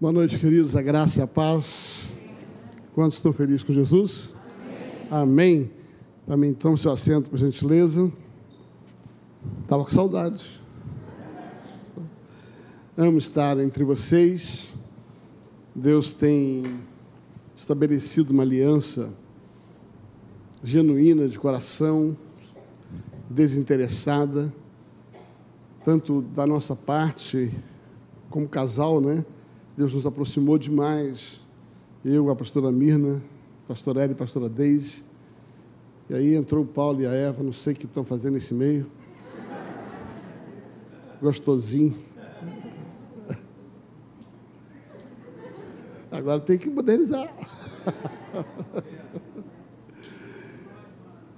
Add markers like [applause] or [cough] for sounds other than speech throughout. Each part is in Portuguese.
Boa noite, queridos. A graça e a paz. Quantos estão felizes com Jesus? Amém. Amém. Também tome seu assento, por gentileza. Estava com saudade. Amo estar entre vocês. Deus tem estabelecido uma aliança genuína de coração, desinteressada, tanto da nossa parte como casal, né? Deus nos aproximou demais. Eu, a pastora Mirna, pastor Eli, pastora Deise. E aí entrou o Paulo e a Eva, não sei o que estão fazendo nesse meio. Gostosinho. Agora tem que modernizar.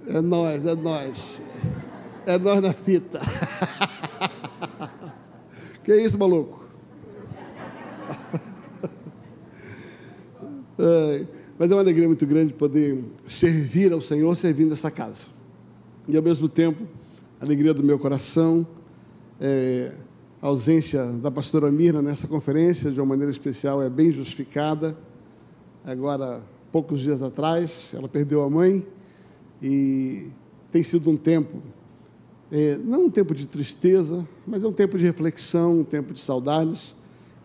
É nós, é nós. É nós na fita. Que isso, maluco? Mas é uma alegria muito grande poder servir ao Senhor servindo essa casa. E ao mesmo tempo, a alegria do meu coração, é, a ausência da pastora Mirna nessa conferência, de uma maneira especial, é bem justificada. Agora, poucos dias atrás, ela perdeu a mãe e tem sido um tempo, é, não um tempo de tristeza, mas é um tempo de reflexão, um tempo de saudades,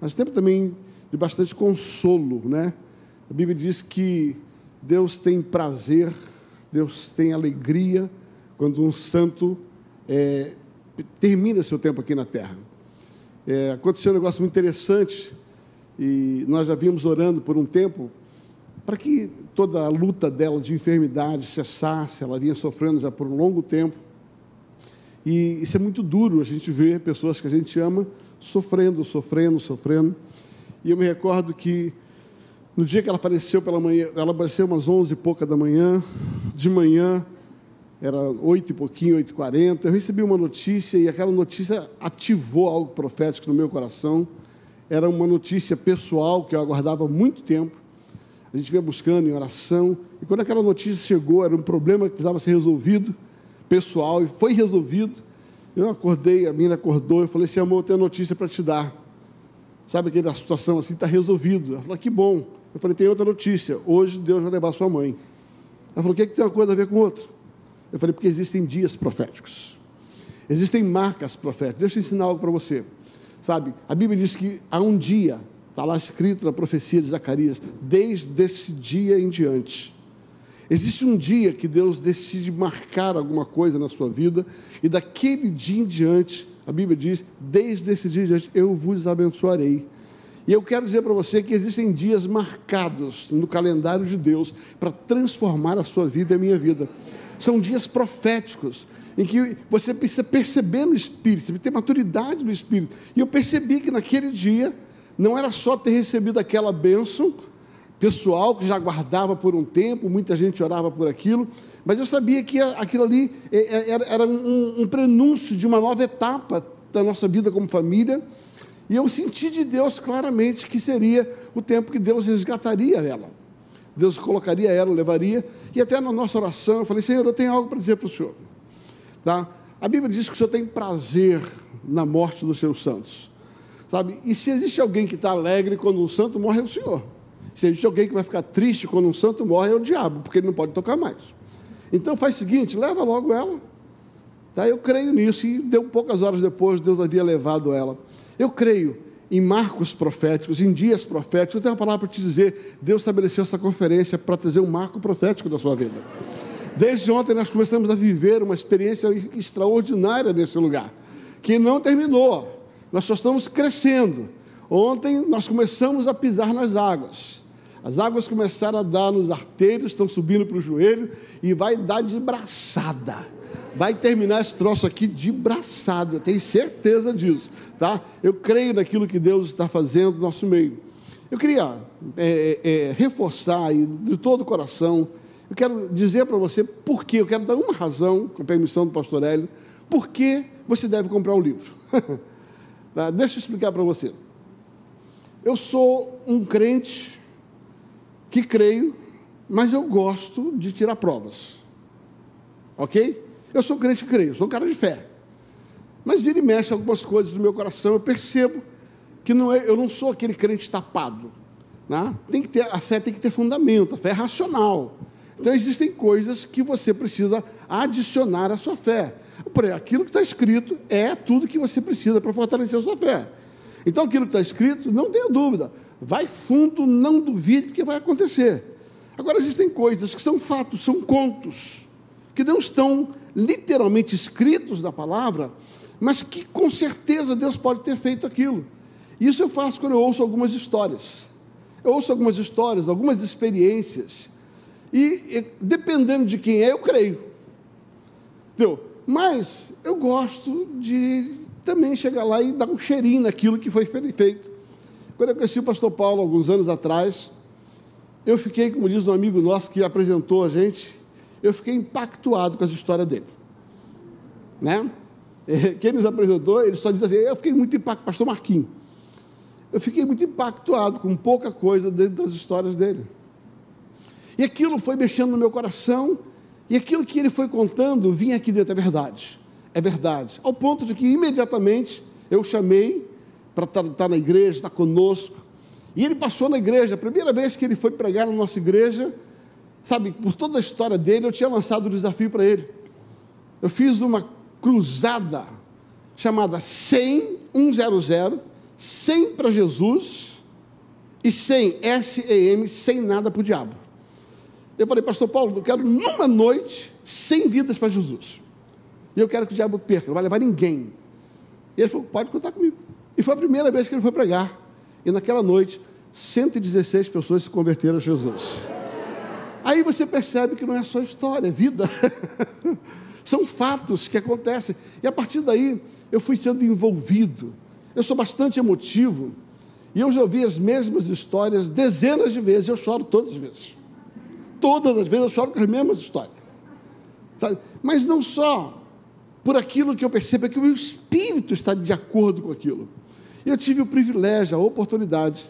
mas um tempo também de bastante consolo, né? A Bíblia diz que Deus tem prazer, Deus tem alegria quando um santo é, termina seu tempo aqui na terra. É, aconteceu um negócio muito interessante e nós já vimos orando por um tempo para que toda a luta dela de enfermidade cessasse. Ela vinha sofrendo já por um longo tempo. E isso é muito duro a gente ver pessoas que a gente ama sofrendo, sofrendo, sofrendo. E eu me recordo que no dia que ela faleceu pela manhã, ela apareceu umas onze e pouca da manhã, de manhã, era oito e pouquinho, oito e quarenta, eu recebi uma notícia e aquela notícia ativou algo profético no meu coração. Era uma notícia pessoal que eu aguardava muito tempo. A gente vinha buscando em oração. E quando aquela notícia chegou, era um problema que precisava ser resolvido, pessoal, e foi resolvido. Eu acordei, a menina acordou, eu falei assim, amor, eu tenho notícia para te dar. Sabe aquela situação assim, está resolvido. Ela falou, que bom. Eu falei, tem outra notícia. Hoje Deus vai levar sua mãe. Ela falou, o que, é que tem uma coisa a ver com outra? Eu falei, porque existem dias proféticos. Existem marcas proféticas. Deixa eu ensinar algo para você. Sabe, a Bíblia diz que há um dia, está lá escrito na profecia de Zacarias, desde esse dia em diante. Existe um dia que Deus decide marcar alguma coisa na sua vida, e daquele dia em diante, a Bíblia diz: desde esse dia em diante, eu vos abençoarei. E eu quero dizer para você que existem dias marcados no calendário de Deus para transformar a sua vida e a minha vida. São dias proféticos, em que você precisa perceber no Espírito, você ter maturidade no Espírito. E eu percebi que naquele dia, não era só ter recebido aquela bênção pessoal que já guardava por um tempo, muita gente orava por aquilo, mas eu sabia que aquilo ali é, é, era um prenúncio de uma nova etapa da nossa vida como família e eu senti de Deus claramente que seria o tempo que Deus resgataria ela. Deus colocaria ela, levaria. E até na nossa oração eu falei: Senhor, eu tenho algo para dizer para o Senhor. Tá? A Bíblia diz que o Senhor tem prazer na morte dos seus santos. Sabe? E se existe alguém que está alegre quando um santo morre, é o Senhor. Se existe alguém que vai ficar triste quando um santo morre, é o diabo, porque ele não pode tocar mais. Então faz o seguinte: leva logo ela. Tá? Eu creio nisso. E deu poucas horas depois, Deus havia levado ela. Eu creio em marcos proféticos, em dias proféticos. Eu tenho uma palavra para te dizer: Deus estabeleceu essa conferência para trazer um marco profético da sua vida. Desde ontem nós começamos a viver uma experiência extraordinária nesse lugar, que não terminou. Nós só estamos crescendo. Ontem nós começamos a pisar nas águas. As águas começaram a dar nos arteiros, estão subindo para o joelho e vai dar de braçada vai terminar esse troço aqui de braçada, eu tenho certeza disso, tá? Eu creio naquilo que Deus está fazendo no nosso meio. Eu queria é, é, é reforçar aí, de todo o coração, eu quero dizer para você por que, eu quero dar uma razão, com permissão do pastor Hélio, por que você deve comprar o livro. [laughs] tá? Deixa eu explicar para você. Eu sou um crente que creio, mas eu gosto de tirar provas. Ok? Eu sou crente que creio, sou um cara de fé. Mas vira e mexe algumas coisas no meu coração, eu percebo que não é, eu não sou aquele crente tapado. Né? Tem que ter, a fé tem que ter fundamento, a fé é racional. Então existem coisas que você precisa adicionar à sua fé. Por aquilo que está escrito é tudo que você precisa para fortalecer a sua fé. Então aquilo que está escrito, não tenha dúvida. Vai fundo, não duvide que vai acontecer. Agora existem coisas que são fatos, são contos, que não estão literalmente escritos na palavra, mas que com certeza Deus pode ter feito aquilo. Isso eu faço quando eu ouço algumas histórias. Eu ouço algumas histórias, algumas experiências, e, e dependendo de quem é, eu creio. Entendeu? Mas eu gosto de também chegar lá e dar um cheirinho naquilo que foi feito. Quando eu conheci o pastor Paulo, alguns anos atrás, eu fiquei, como diz um amigo nosso que apresentou a gente, eu fiquei impactuado com as histórias dele. Né? Quem nos apresentou, ele só diz assim, eu fiquei muito impactado, pastor Marquinhos. Eu fiquei muito impactuado com pouca coisa dentro das histórias dele. E aquilo foi mexendo no meu coração, e aquilo que ele foi contando vinha aqui dentro, é verdade. É verdade. Ao ponto de que imediatamente eu chamei para estar tá, tá na igreja, estar tá conosco. E ele passou na igreja, a primeira vez que ele foi pregar na nossa igreja, sabe, por toda a história dele, eu tinha lançado o desafio para ele. Eu fiz uma cruzada chamada 100, 100, 100 para Jesus e 100 S-E-M, sem nada para o diabo. Eu falei, pastor Paulo, eu quero numa noite 100 vidas para Jesus. E eu quero que o diabo perca, não vai levar ninguém. E ele falou, pode contar comigo. E foi a primeira vez que ele foi pregar. E naquela noite, 116 pessoas se converteram a Jesus. Aí você percebe que não é só história, é vida. [laughs] São fatos que acontecem. E a partir daí, eu fui sendo envolvido. Eu sou bastante emotivo. E eu já ouvi as mesmas histórias dezenas de vezes. Eu choro todas as vezes. Todas as vezes eu choro com as mesmas histórias. Sabe? Mas não só por aquilo que eu percebo, é que o meu espírito está de acordo com aquilo. Eu tive o privilégio, a oportunidade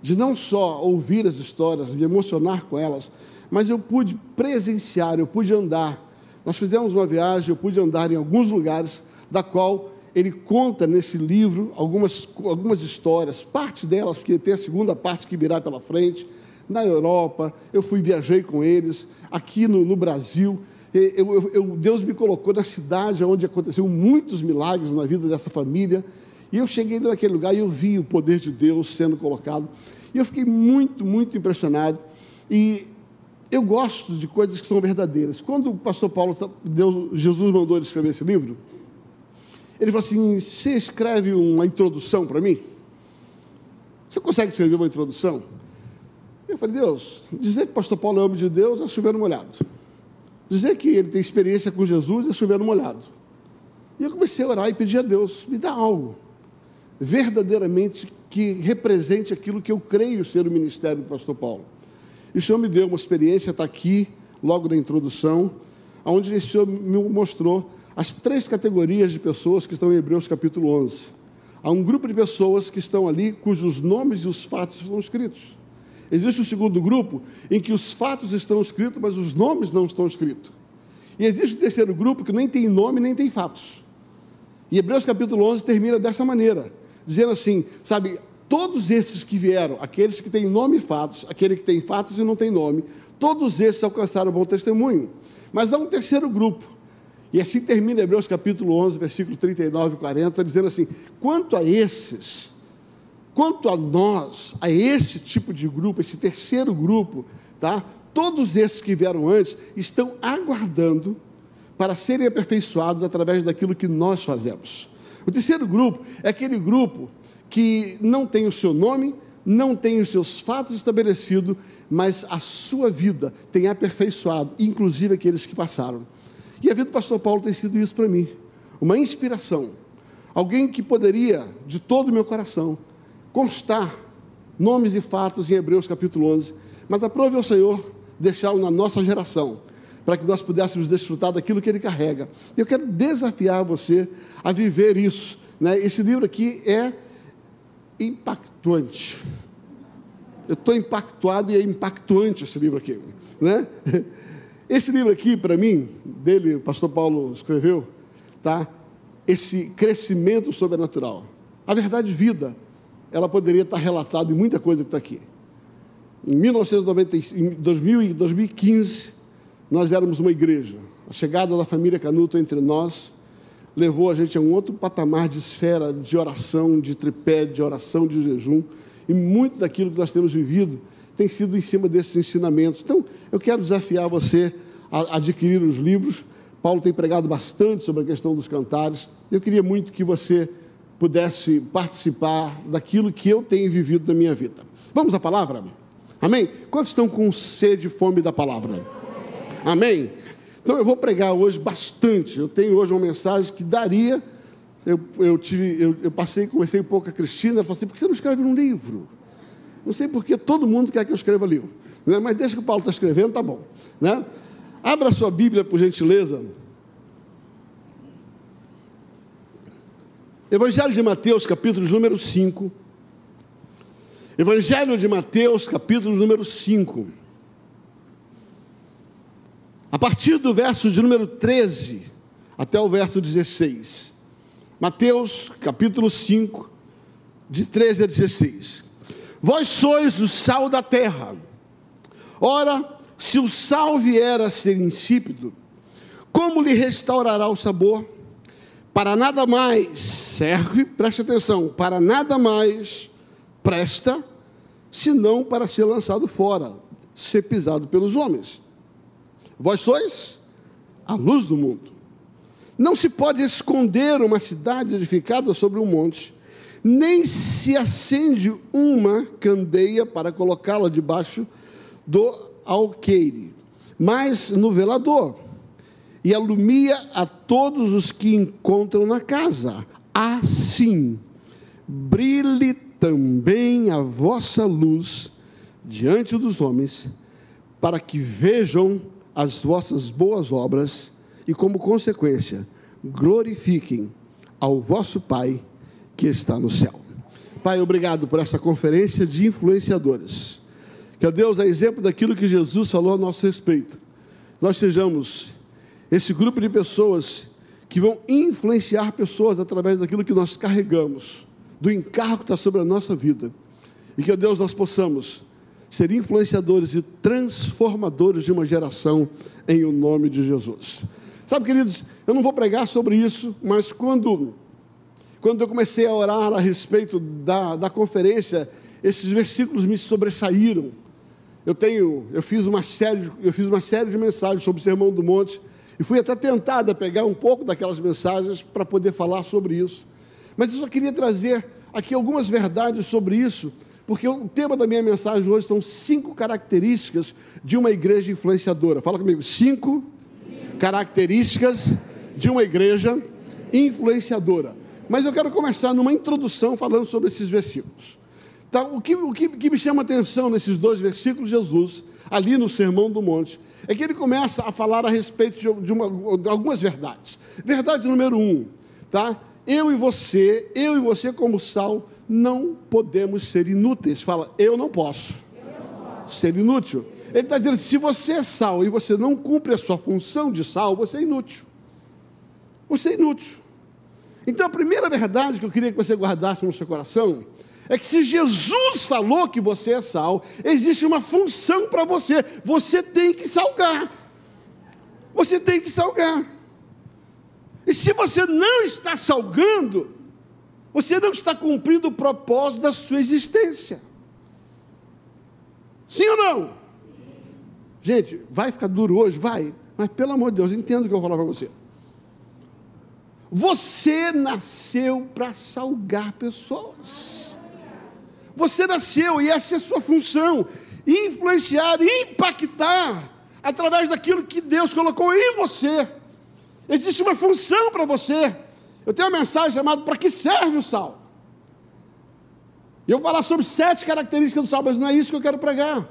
de não só ouvir as histórias, me emocionar com elas, mas eu pude presenciar, eu pude andar. Nós fizemos uma viagem, eu pude andar em alguns lugares, da qual ele conta nesse livro algumas, algumas histórias, parte delas, porque tem a segunda parte que virá pela frente, na Europa, eu fui, viajei com eles, aqui no, no Brasil, eu, eu, Deus me colocou na cidade onde aconteceu muitos milagres na vida dessa família, e eu cheguei naquele lugar e eu vi o poder de Deus sendo colocado, e eu fiquei muito, muito impressionado, e eu gosto de coisas que são verdadeiras. Quando o pastor Paulo, Deus, Jesus mandou ele escrever esse livro, ele falou assim: Você escreve uma introdução para mim? Você consegue escrever uma introdução? Eu falei: Deus, dizer que o pastor Paulo é homem de Deus é chover no molhado. Dizer que ele tem experiência com Jesus é chover no molhado. E eu comecei a orar e pedir a Deus: me dá algo verdadeiramente que represente aquilo que eu creio ser o ministério do pastor Paulo. E o Senhor me deu uma experiência, está aqui, logo na introdução, onde o Senhor me mostrou as três categorias de pessoas que estão em Hebreus capítulo 11. Há um grupo de pessoas que estão ali cujos nomes e os fatos estão escritos. Existe um segundo grupo em que os fatos estão escritos, mas os nomes não estão escritos. E existe o terceiro grupo que nem tem nome nem tem fatos. E Hebreus capítulo 11 termina dessa maneira, dizendo assim: sabe, todos esses que vieram, aqueles que têm nome e fatos, aquele que tem fatos e não tem nome, todos esses alcançaram bom testemunho. Mas há um terceiro grupo, e assim termina Hebreus capítulo 11, versículos 39 e 40, dizendo assim: quanto a esses, quanto a nós, a esse tipo de grupo, esse terceiro grupo, tá? Todos esses que vieram antes estão aguardando para serem aperfeiçoados através daquilo que nós fazemos. O terceiro grupo é aquele grupo que não tem o seu nome, não tem os seus fatos estabelecidos, mas a sua vida tem aperfeiçoado, inclusive aqueles que passaram. E a vida do pastor Paulo tem sido isso para mim. Uma inspiração. Alguém que poderia, de todo o meu coração, constar nomes e fatos em Hebreus capítulo 11, mas aprove ao Senhor deixá-lo na nossa geração, para que nós pudéssemos desfrutar daquilo que ele carrega. Eu quero desafiar você a viver isso. Né? Esse livro aqui é impactante. Eu estou impactuado e é impactuante esse livro aqui. Né? [laughs] Esse livro aqui, para mim, dele, o pastor Paulo escreveu, tá? Esse crescimento sobrenatural. A verdade vida ela poderia estar relatada em muita coisa que está aqui. Em, 1990, em 2000, 2015, nós éramos uma igreja. A chegada da família Canuto entre nós levou a gente a um outro patamar de esfera de oração, de tripé, de oração, de jejum. E muito daquilo que nós temos vivido tem sido em cima desses ensinamentos. Então, eu quero desafiar você a adquirir os livros. Paulo tem pregado bastante sobre a questão dos cantares. Eu queria muito que você pudesse participar daquilo que eu tenho vivido na minha vida. Vamos à palavra? Amém? Quantos estão com sede e fome da palavra? Amém? Então eu vou pregar hoje bastante. Eu tenho hoje uma mensagem que daria. Eu, eu tive, eu, eu passei, conversei um pouco com a Cristina, ela falou assim: por que você não escreve um livro? Não sei porque todo mundo quer que eu escreva livro. Né? Mas deixa que o Paulo está escrevendo, tá bom. Né? Abra sua Bíblia, por gentileza. Evangelho de Mateus, capítulo número 5. Evangelho de Mateus, capítulo número 5. A partir do verso de número 13 até o verso 16. Mateus, capítulo 5, de 13 a 16. Vós sois o sal da terra. Ora, se o sal vier a ser insípido, como lhe restaurará o sabor? Para nada mais serve, preste atenção, para nada mais presta, senão para ser lançado fora, ser pisado pelos homens. Vós sois a luz do mundo. Não se pode esconder uma cidade edificada sobre um monte, nem se acende uma candeia para colocá-la debaixo do alqueire, mas no velador e alumia a todos os que encontram na casa. Assim, brilhe também a vossa luz diante dos homens, para que vejam as vossas boas obras e, como consequência, glorifiquem ao vosso Pai que está no céu. Pai, obrigado por essa conferência de influenciadores. Que a Deus, a exemplo daquilo que Jesus falou a nosso respeito, nós sejamos esse grupo de pessoas que vão influenciar pessoas através daquilo que nós carregamos, do encargo que está sobre a nossa vida. E que, Deus, nós possamos ser influenciadores e transformadores de uma geração em o nome de Jesus. Sabe, queridos, eu não vou pregar sobre isso, mas quando, quando eu comecei a orar a respeito da, da conferência, esses versículos me sobressaíram. Eu tenho, eu fiz uma série, eu fiz uma série de mensagens sobre o Sermão do Monte e fui até tentado a pegar um pouco daquelas mensagens para poder falar sobre isso. Mas eu só queria trazer aqui algumas verdades sobre isso, porque o tema da minha mensagem hoje são cinco características de uma igreja influenciadora. Fala comigo, cinco características de uma igreja influenciadora. Mas eu quero começar numa introdução falando sobre esses versículos. Então, o que, o que, que me chama a atenção nesses dois versículos, Jesus, ali no Sermão do Monte, é que ele começa a falar a respeito de, uma, de algumas verdades. Verdade número um, tá? Eu e você, eu e você como sal, não podemos ser inúteis. Fala, eu não posso, eu não posso. ser inútil. Ele está dizendo: se você é sal e você não cumpre a sua função de sal, você é inútil. Você é inútil. Então a primeira verdade que eu queria que você guardasse no seu coração é que se Jesus falou que você é sal, existe uma função para você. Você tem que salgar. Você tem que salgar. E se você não está salgando, você não está cumprindo o propósito da sua existência. Sim ou não? Gente, vai ficar duro hoje? Vai. Mas pelo amor de Deus, entenda o que eu vou falar para você. Você nasceu para salgar pessoas. Você nasceu e essa é a sua função: influenciar, impactar através daquilo que Deus colocou em você. Existe uma função para você. Eu tenho uma mensagem chamada Para que serve o sal? E eu vou falar sobre sete características do sal, mas não é isso que eu quero pregar.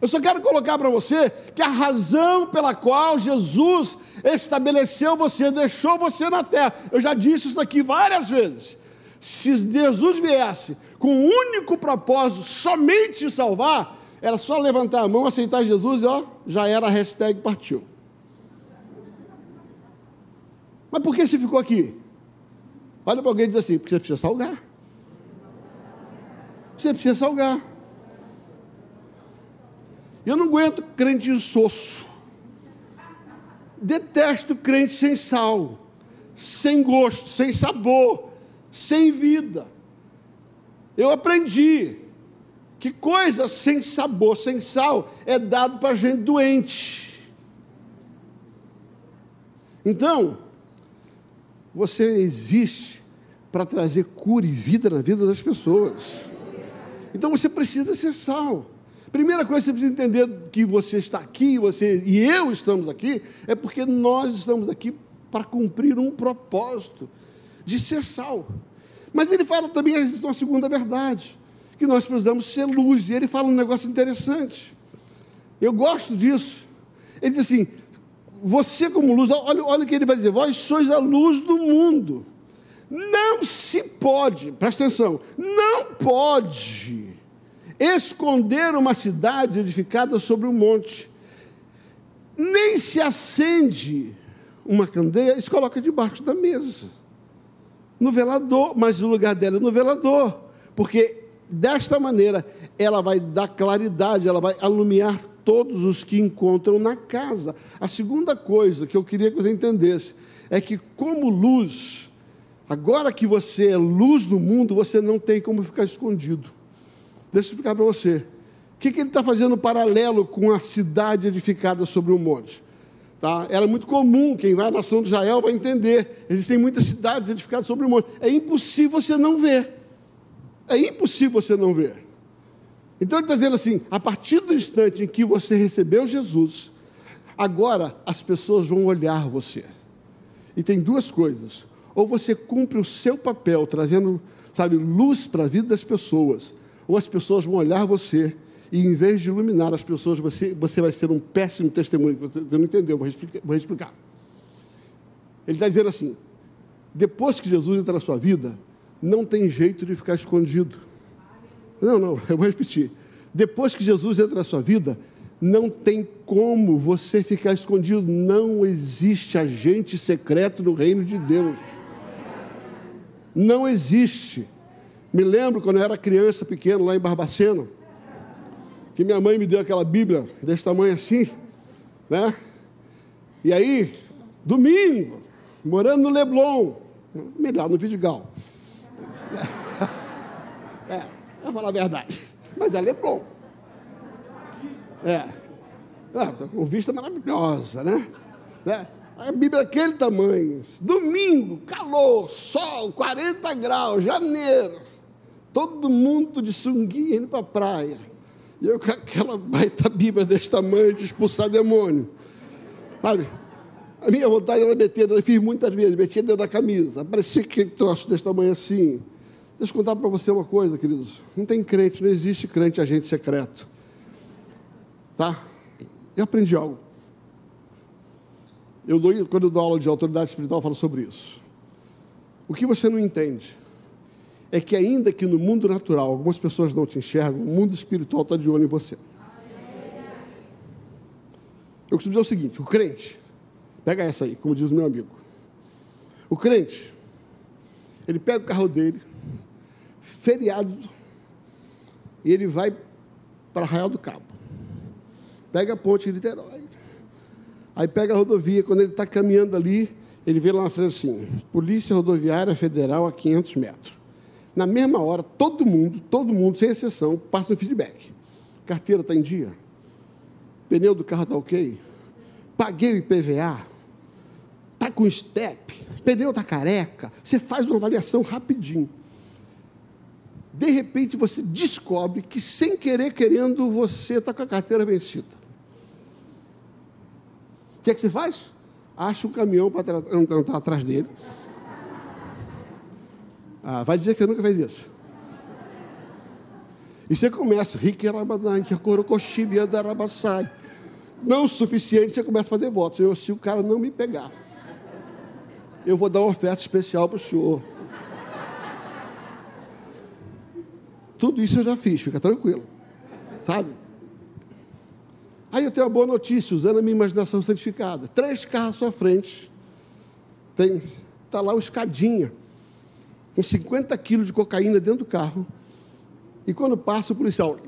Eu só quero colocar para você que a razão pela qual Jesus estabeleceu você, deixou você na terra, eu já disse isso aqui várias vezes. Se Jesus viesse com o único propósito somente de salvar, era só levantar a mão, aceitar Jesus e ó, já era a hashtag partiu. Mas por que você ficou aqui? Olha para alguém e diz assim, porque você precisa salgar. Você precisa salgar. Eu não aguento crente insosso. Detesto crente sem sal, sem gosto, sem sabor, sem vida. Eu aprendi que coisa sem sabor, sem sal, é dado para gente doente. Então, você existe para trazer cura e vida na vida das pessoas. Então você precisa ser sal. Primeira coisa que você precisa entender que você está aqui, você e eu estamos aqui, é porque nós estamos aqui para cumprir um propósito de ser sal. Mas ele fala também uma segunda verdade, que nós precisamos ser luz. E ele fala um negócio interessante. Eu gosto disso. Ele diz assim: você como luz, olha, olha o que ele vai dizer, vós sois a luz do mundo. Não se pode, presta atenção, não pode esconder uma cidade edificada sobre um monte. Nem se acende uma candeia e se coloca debaixo da mesa. No velador, mas o lugar dela é no velador. Porque desta maneira ela vai dar claridade, ela vai alumiar todos os que encontram na casa. A segunda coisa que eu queria que você entendesse é que, como luz, agora que você é luz do mundo, você não tem como ficar escondido. Deixa eu explicar para você. O que, que ele está fazendo paralelo com a cidade edificada sobre um monte? Tá? Era muito comum, quem vai à nação de Israel vai entender. Existem muitas cidades edificadas sobre um monte. É impossível você não ver. É impossível você não ver. Então ele está dizendo assim: a partir do instante em que você recebeu Jesus, agora as pessoas vão olhar você. E tem duas coisas. Ou você cumpre o seu papel, trazendo, sabe, luz para a vida das pessoas, ou as pessoas vão olhar você e em vez de iluminar as pessoas, você, você vai ser um péssimo testemunho. Você não entendeu, vou explicar. Vou explicar. Ele está dizendo assim: depois que Jesus entra na sua vida, não tem jeito de ficar escondido. Não, não, eu vou repetir. Depois que Jesus entra na sua vida, não tem como você ficar escondido. Não existe agente secreto no reino de Deus. Não existe. Me lembro quando eu era criança pequeno, lá em Barbacena, que minha mãe me deu aquela Bíblia desse tamanho assim, né? E aí, domingo, morando no Leblon, melhor, no Vidigal. É, vou falar a verdade. Mas é Leblon. É. é com vista maravilhosa, né? né? A Bíblia é aquele tamanho. Domingo, calor, sol, 40 graus, janeiro. Todo mundo de sunguinha indo para a praia. E eu com aquela baita Bíblia desse tamanho de expulsar demônio. Sabe? A minha vontade era meter, eu fiz muitas vezes, metia dentro da camisa. Parecia que troço desse tamanho assim. Deixa eu contar para você uma coisa, queridos. Não tem crente, não existe crente agente secreto. Tá? Eu aprendi algo. Eu dou, quando eu dou aula de autoridade espiritual, eu falo sobre isso. O que você não entende é que, ainda que no mundo natural algumas pessoas não te enxergam, o mundo espiritual está de olho em você. Eu costumo dizer o seguinte: o crente, pega essa aí, como diz o meu amigo. O crente, ele pega o carro dele, feriado, e ele vai para Arraial do Cabo. Pega a ponte de Niterói. Aí pega a rodovia, quando ele está caminhando ali, ele vê lá na frente assim, Polícia Rodoviária Federal a 500 metros. Na mesma hora, todo mundo, todo mundo, sem exceção, passa um feedback. Carteira está em dia? Pneu do carro está ok? Paguei o IPVA? Está com step? Pneu está careca? Você faz uma avaliação rapidinho. De repente você descobre que, sem querer, querendo, você está com a carteira vencida. O que é que você faz? Acha um caminhão para andar atrás dele ah, vai dizer que você nunca fez isso. E você começa, não o suficiente, você começa a fazer votos. Se o cara não me pegar, eu vou dar uma oferta especial para o senhor. Tudo isso eu já fiz, fica tranquilo. Sabe? Aí eu tenho uma boa notícia, usando a minha imaginação santificada. Três carros à sua frente. Está lá o escadinha com 50 quilos de cocaína dentro do carro E quando passa o policial.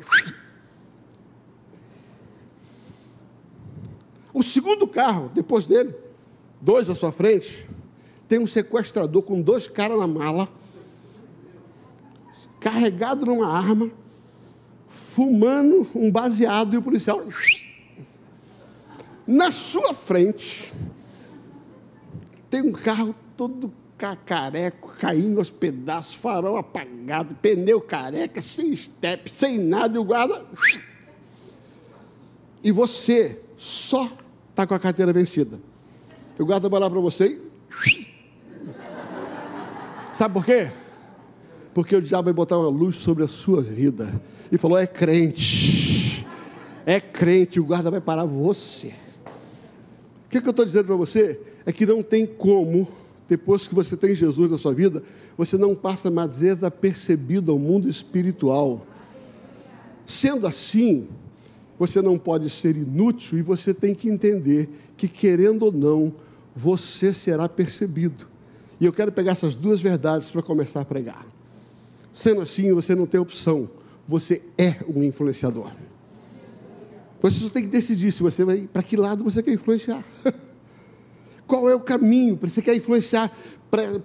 O segundo carro, depois dele, dois à sua frente, tem um sequestrador com dois caras na mala, carregado numa arma, fumando um baseado e o policial. Na sua frente, tem um carro todo cacareco, caindo aos pedaços, farol apagado, pneu careca, sem step, sem nada, e o guarda. E você só está com a carteira vencida. O guarda vai lá para você e. Sabe por quê? Porque o diabo vai botar uma luz sobre a sua vida. E falou: é crente. É crente, o guarda vai parar você. Que, que eu estou dizendo para você? É que não tem como depois que você tem Jesus na sua vida, você não passa mais desapercebido ao mundo espiritual. Sendo assim, você não pode ser inútil e você tem que entender que, querendo ou não, você será percebido. E eu quero pegar essas duas verdades para começar a pregar. Sendo assim, você não tem opção, você é um influenciador. Você só tem que decidir se você vai para que lado você quer influenciar. [laughs] Qual é o caminho? Você quer influenciar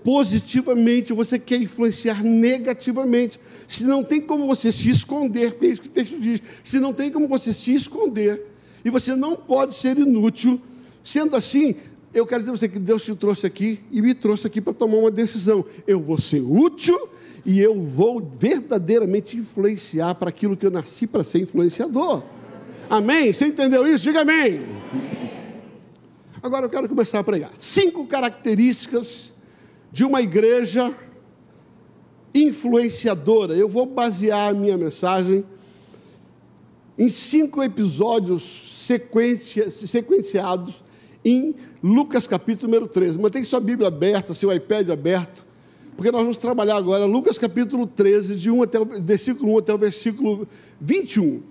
positivamente ou você quer influenciar negativamente? Se não tem como você se esconder, é isso que o texto diz, se não tem como você se esconder, e você não pode ser inútil, sendo assim, eu quero dizer para você que Deus te trouxe aqui e me trouxe aqui para tomar uma decisão. Eu vou ser útil e eu vou verdadeiramente influenciar para aquilo que eu nasci para ser influenciador. Amém? Você entendeu isso? Diga amém. Agora eu quero começar a pregar. Cinco características de uma igreja influenciadora. Eu vou basear a minha mensagem em cinco episódios sequenciados em Lucas capítulo número 13. Mantenha sua Bíblia aberta, seu iPad aberto, porque nós vamos trabalhar agora Lucas capítulo 13, de 1 até o versículo 1 até o versículo 21.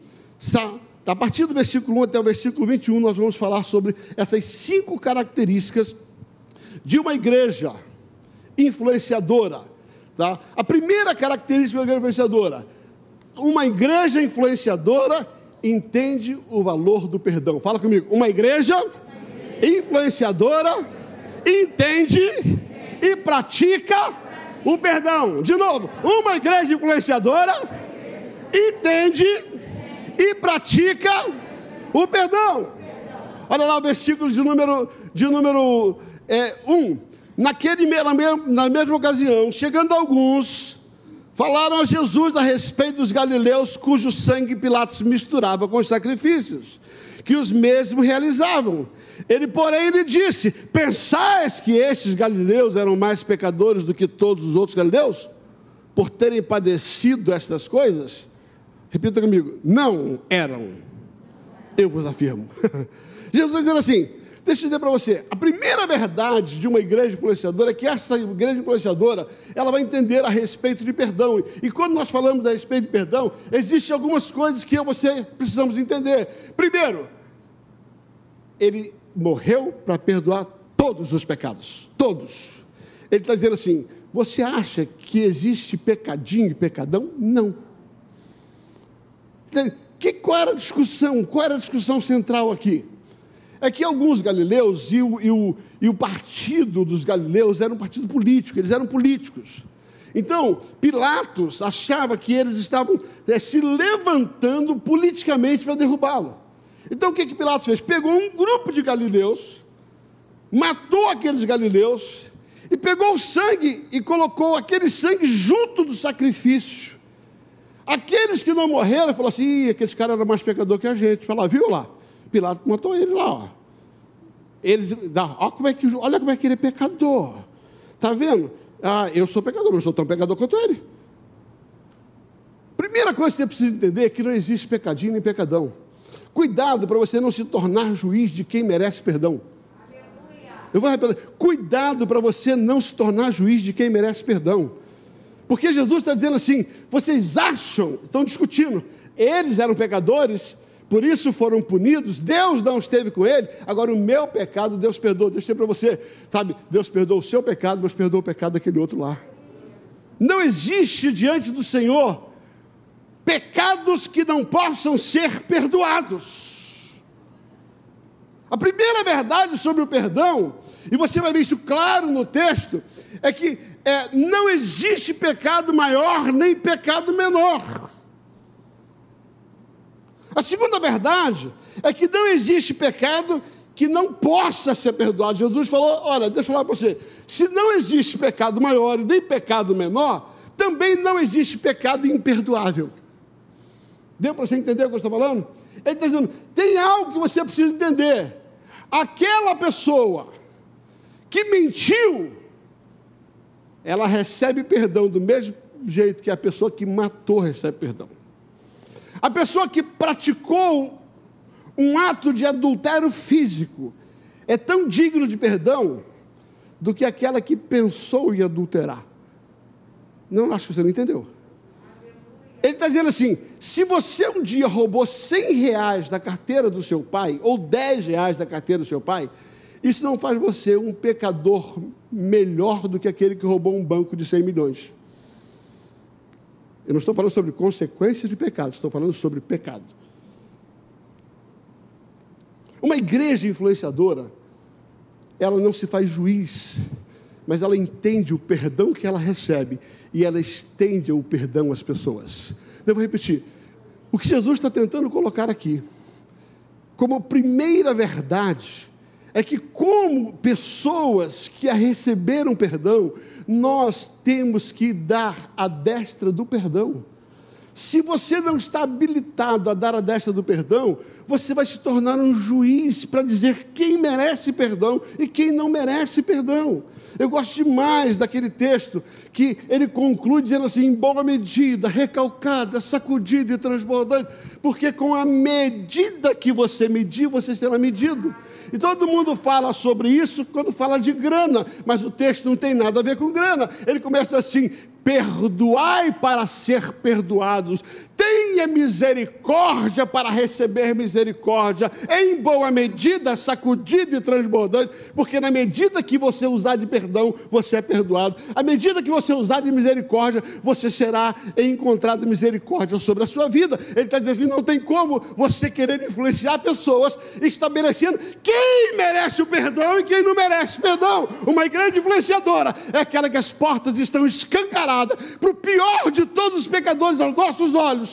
A partir do versículo 1 até o versículo 21, nós vamos falar sobre essas cinco características de uma igreja influenciadora. Tá? A primeira característica da igreja influenciadora: uma igreja influenciadora entende o valor do perdão. Fala comigo. Uma igreja influenciadora entende e pratica o perdão. De novo, uma igreja influenciadora entende e pratica o perdão. Olha lá o versículo de número, de número é, 1. Naquele, na, mesma, na mesma ocasião, chegando alguns, falaram a Jesus a respeito dos galileus cujo sangue Pilatos misturava com os sacrifícios, que os mesmos realizavam. Ele, porém, lhe disse: Pensais que estes galileus eram mais pecadores do que todos os outros galileus, por terem padecido estas coisas? Repita comigo: não eram. Eu vos afirmo. [laughs] Jesus está dizendo assim: deixa eu dizer para você, a primeira verdade de uma igreja influenciadora é que essa igreja influenciadora, ela vai entender a respeito de perdão. E quando nós falamos a respeito de perdão, existem algumas coisas que eu e você precisamos entender. Primeiro, ele morreu para perdoar todos os pecados, todos. Ele está dizendo assim: você acha que existe pecadinho e pecadão? Não. Que, qual era a discussão? Qual era a discussão central aqui? É que alguns galileus e o, e o, e o partido dos galileus era um partido político, eles eram políticos. Então, Pilatos achava que eles estavam é, se levantando politicamente para derrubá-lo. Então, o que, que Pilatos fez? Pegou um grupo de galileus, matou aqueles galileus, e pegou o sangue e colocou aquele sangue junto do sacrifício. Aqueles que não morreram, falou assim: aqueles caras eram mais pecador que a gente. Fala, viu lá? Pilato matou eles lá, ó. Eles, ó, como é que, olha como é que ele é pecador. Está vendo? Ah, eu sou pecador, mas não sou tão pecador quanto ele. Primeira coisa que você precisa entender é que não existe pecadinho nem pecadão. Cuidado para você não se tornar juiz de quem merece perdão. Eu vou repetir. Cuidado para você não se tornar juiz de quem merece perdão. Porque Jesus está dizendo assim: vocês acham, estão discutindo, eles eram pecadores, por isso foram punidos, Deus não esteve com ele, agora o meu pecado Deus perdoou. Deixa eu dizer para você, sabe, Deus perdoou o seu pecado, mas perdoou o pecado daquele outro lá. Não existe diante do Senhor pecados que não possam ser perdoados. A primeira verdade sobre o perdão, e você vai ver isso claro no texto, é que é, não existe pecado maior nem pecado menor. A segunda verdade é que não existe pecado que não possa ser perdoado. Jesus falou: olha, deixa eu falar para você, se não existe pecado maior nem pecado menor, também não existe pecado imperdoável. Deu para você entender o que eu estou falando? Ele está dizendo: tem algo que você precisa entender. Aquela pessoa que mentiu, ela recebe perdão do mesmo jeito que a pessoa que matou recebe perdão. A pessoa que praticou um ato de adultério físico é tão digno de perdão do que aquela que pensou em adulterar. Não, acho que você não entendeu. Ele está dizendo assim: se você um dia roubou 100 reais da carteira do seu pai, ou 10 reais da carteira do seu pai, isso não faz você um pecador melhor do que aquele que roubou um banco de 100 milhões. Eu não estou falando sobre consequências de pecado, estou falando sobre pecado. Uma igreja influenciadora, ela não se faz juiz, mas ela entende o perdão que ela recebe e ela estende o perdão às pessoas. Devo repetir. O que Jesus está tentando colocar aqui, como primeira verdade, é que, como pessoas que a receberam perdão, nós temos que dar a destra do perdão. Se você não está habilitado a dar a destra do perdão, você vai se tornar um juiz para dizer quem merece perdão e quem não merece perdão. Eu gosto demais daquele texto que ele conclui dizendo assim: em boa medida, recalcada, sacudida e transbordante, porque com a medida que você medir, você será medido. E todo mundo fala sobre isso quando fala de grana, mas o texto não tem nada a ver com grana. Ele começa assim: perdoai para ser perdoados, tenha misericórdia para receber misericórdia, em boa medida, sacudida e transbordante, porque na medida que você usar de perdão, você é perdoado, à medida que você usar de misericórdia, você será encontrado misericórdia sobre a sua vida. Ele está dizendo assim: não tem como você querer influenciar pessoas, estabelecendo quem merece o perdão e quem não merece perdão. Uma grande influenciadora é aquela que as portas estão escancaradas para o pior de todos os pecadores aos nossos olhos,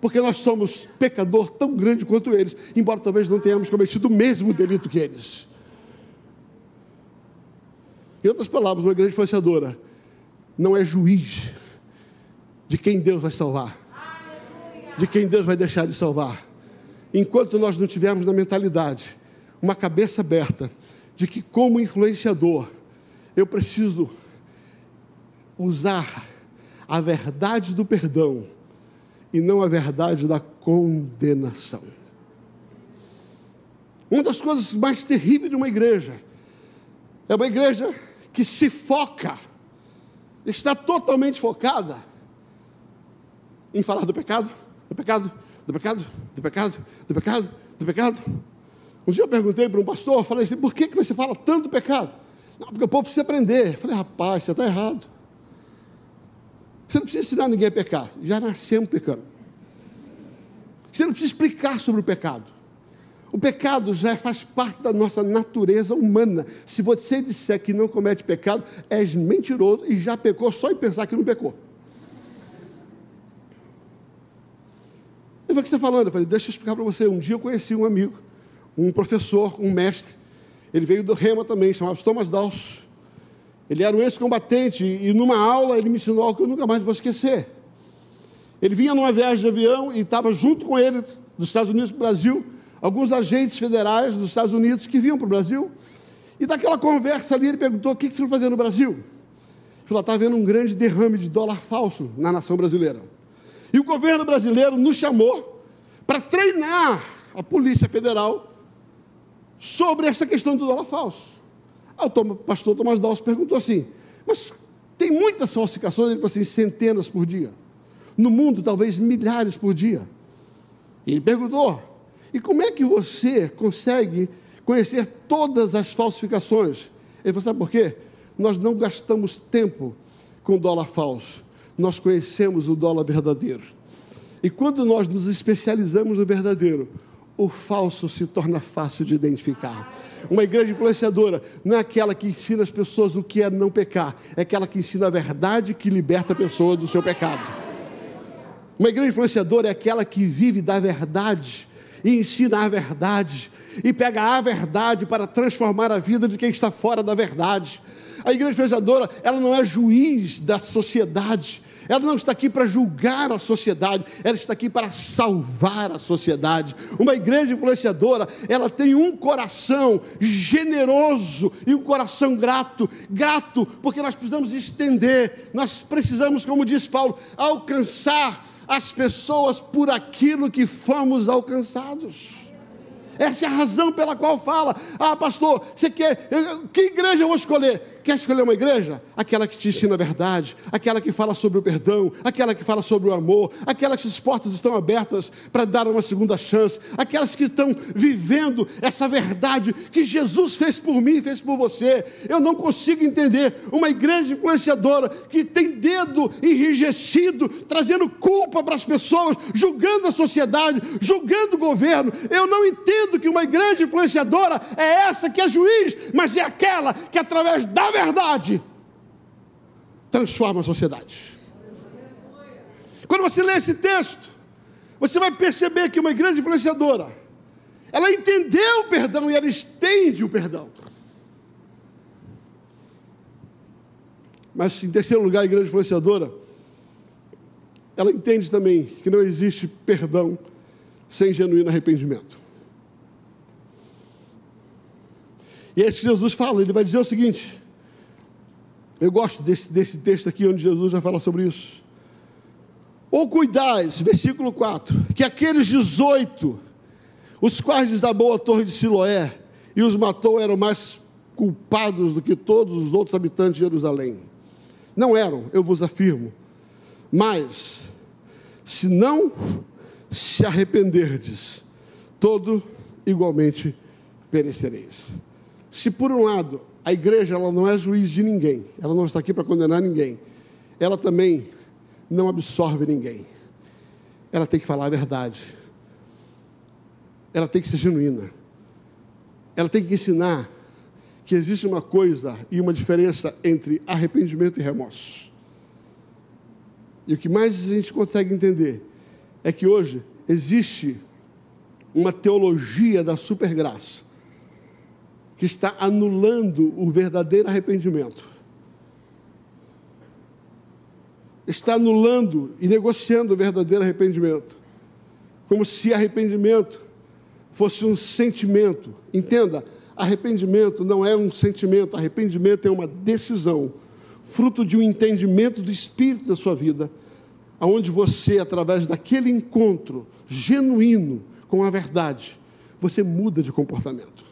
porque nós somos pecador tão grande quanto eles, embora talvez não tenhamos cometido o mesmo delito que eles. Em outras palavras, uma grande influenciadora não é juiz de quem Deus vai salvar, de quem Deus vai deixar de salvar. Enquanto nós não tivermos na mentalidade uma cabeça aberta de que, como influenciador, eu preciso usar a verdade do perdão e não a verdade da condenação. Uma das coisas mais terríveis de uma igreja é uma igreja que se foca, está totalmente focada em falar do pecado, do pecado, do pecado, do pecado, do pecado, do pecado. Um dia eu perguntei para um pastor, falei assim, por que, que você fala tanto do pecado? Não, porque o povo precisa aprender. Eu falei, rapaz, você está errado. Você não precisa ensinar ninguém a pecar, já nascemos pecando. Você não precisa explicar sobre o pecado. O pecado já faz parte da nossa natureza humana. Se você disser que não comete pecado, és mentiroso e já pecou só em pensar que não pecou. Eu falei, o que você está falando? Eu falei, deixa eu explicar para você. Um dia eu conheci um amigo, um professor, um mestre. Ele veio do Rema também, chamava-se Thomas Dawson. Ele era um ex-combatente e numa aula ele me ensinou algo que eu nunca mais vou esquecer. Ele vinha numa viagem de avião e estava junto com ele, dos Estados Unidos para o Brasil, alguns agentes federais dos Estados Unidos que vinham para o Brasil. E daquela conversa ali ele perguntou: o que, você vai fazer no Brasil? Ele falou: está havendo um grande derrame de dólar falso na nação brasileira. E o governo brasileiro nos chamou para treinar a Polícia Federal sobre essa questão do dólar falso. O pastor Tomás Dawson perguntou assim: mas tem muitas falsificações? Ele falou assim: centenas por dia. No mundo, talvez milhares por dia. Ele perguntou: e como é que você consegue conhecer todas as falsificações? Ele falou: sabe por quê? Nós não gastamos tempo com dólar falso, nós conhecemos o dólar verdadeiro. E quando nós nos especializamos no verdadeiro, o falso se torna fácil de identificar. Uma igreja influenciadora não é aquela que ensina as pessoas o que é não pecar, é aquela que ensina a verdade que liberta a pessoa do seu pecado. Uma igreja influenciadora é aquela que vive da verdade e ensina a verdade e pega a verdade para transformar a vida de quem está fora da verdade. A igreja influenciadora, ela não é juiz da sociedade, ela não está aqui para julgar a sociedade, ela está aqui para salvar a sociedade. Uma igreja influenciadora, ela tem um coração generoso e um coração grato. Grato, porque nós precisamos estender, nós precisamos, como diz Paulo, alcançar as pessoas por aquilo que fomos alcançados. Essa é a razão pela qual fala: Ah, pastor, você quer. Que igreja eu vou escolher? Quer escolher uma igreja? Aquela que te ensina a verdade, aquela que fala sobre o perdão, aquela que fala sobre o amor, aquelas que as portas estão abertas para dar uma segunda chance, aquelas que estão vivendo essa verdade que Jesus fez por mim, fez por você. Eu não consigo entender uma igreja influenciadora que tem dedo enrijecido, trazendo culpa para as pessoas, julgando a sociedade, julgando o governo. Eu não entendo que uma igreja influenciadora é essa que é juiz, mas é aquela que através da verdade transforma a sociedade. Quando você lê esse texto, você vai perceber que uma grande influenciadora, ela entendeu o perdão e ela estende o perdão. Mas, em terceiro lugar, a igreja influenciadora, ela entende também que não existe perdão sem genuíno arrependimento. E é isso que Jesus fala, ele vai dizer o seguinte: eu gosto desse, desse texto aqui, onde Jesus já fala sobre isso. Ou cuidais, versículo 4, que aqueles 18, os quais desabou a torre de Siloé e os matou, eram mais culpados do que todos os outros habitantes de Jerusalém. Não eram, eu vos afirmo. Mas, se não se arrependerdes, todo igualmente perecereis. Se por um lado a igreja ela não é juiz de ninguém, ela não está aqui para condenar ninguém. Ela também não absorve ninguém. Ela tem que falar a verdade. Ela tem que ser genuína. Ela tem que ensinar que existe uma coisa e uma diferença entre arrependimento e remorso. E o que mais a gente consegue entender é que hoje existe uma teologia da supergraça que está anulando o verdadeiro arrependimento. Está anulando e negociando o verdadeiro arrependimento. Como se arrependimento fosse um sentimento. Entenda, arrependimento não é um sentimento, arrependimento é uma decisão, fruto de um entendimento do Espírito na sua vida, aonde você, através daquele encontro genuíno com a verdade, você muda de comportamento.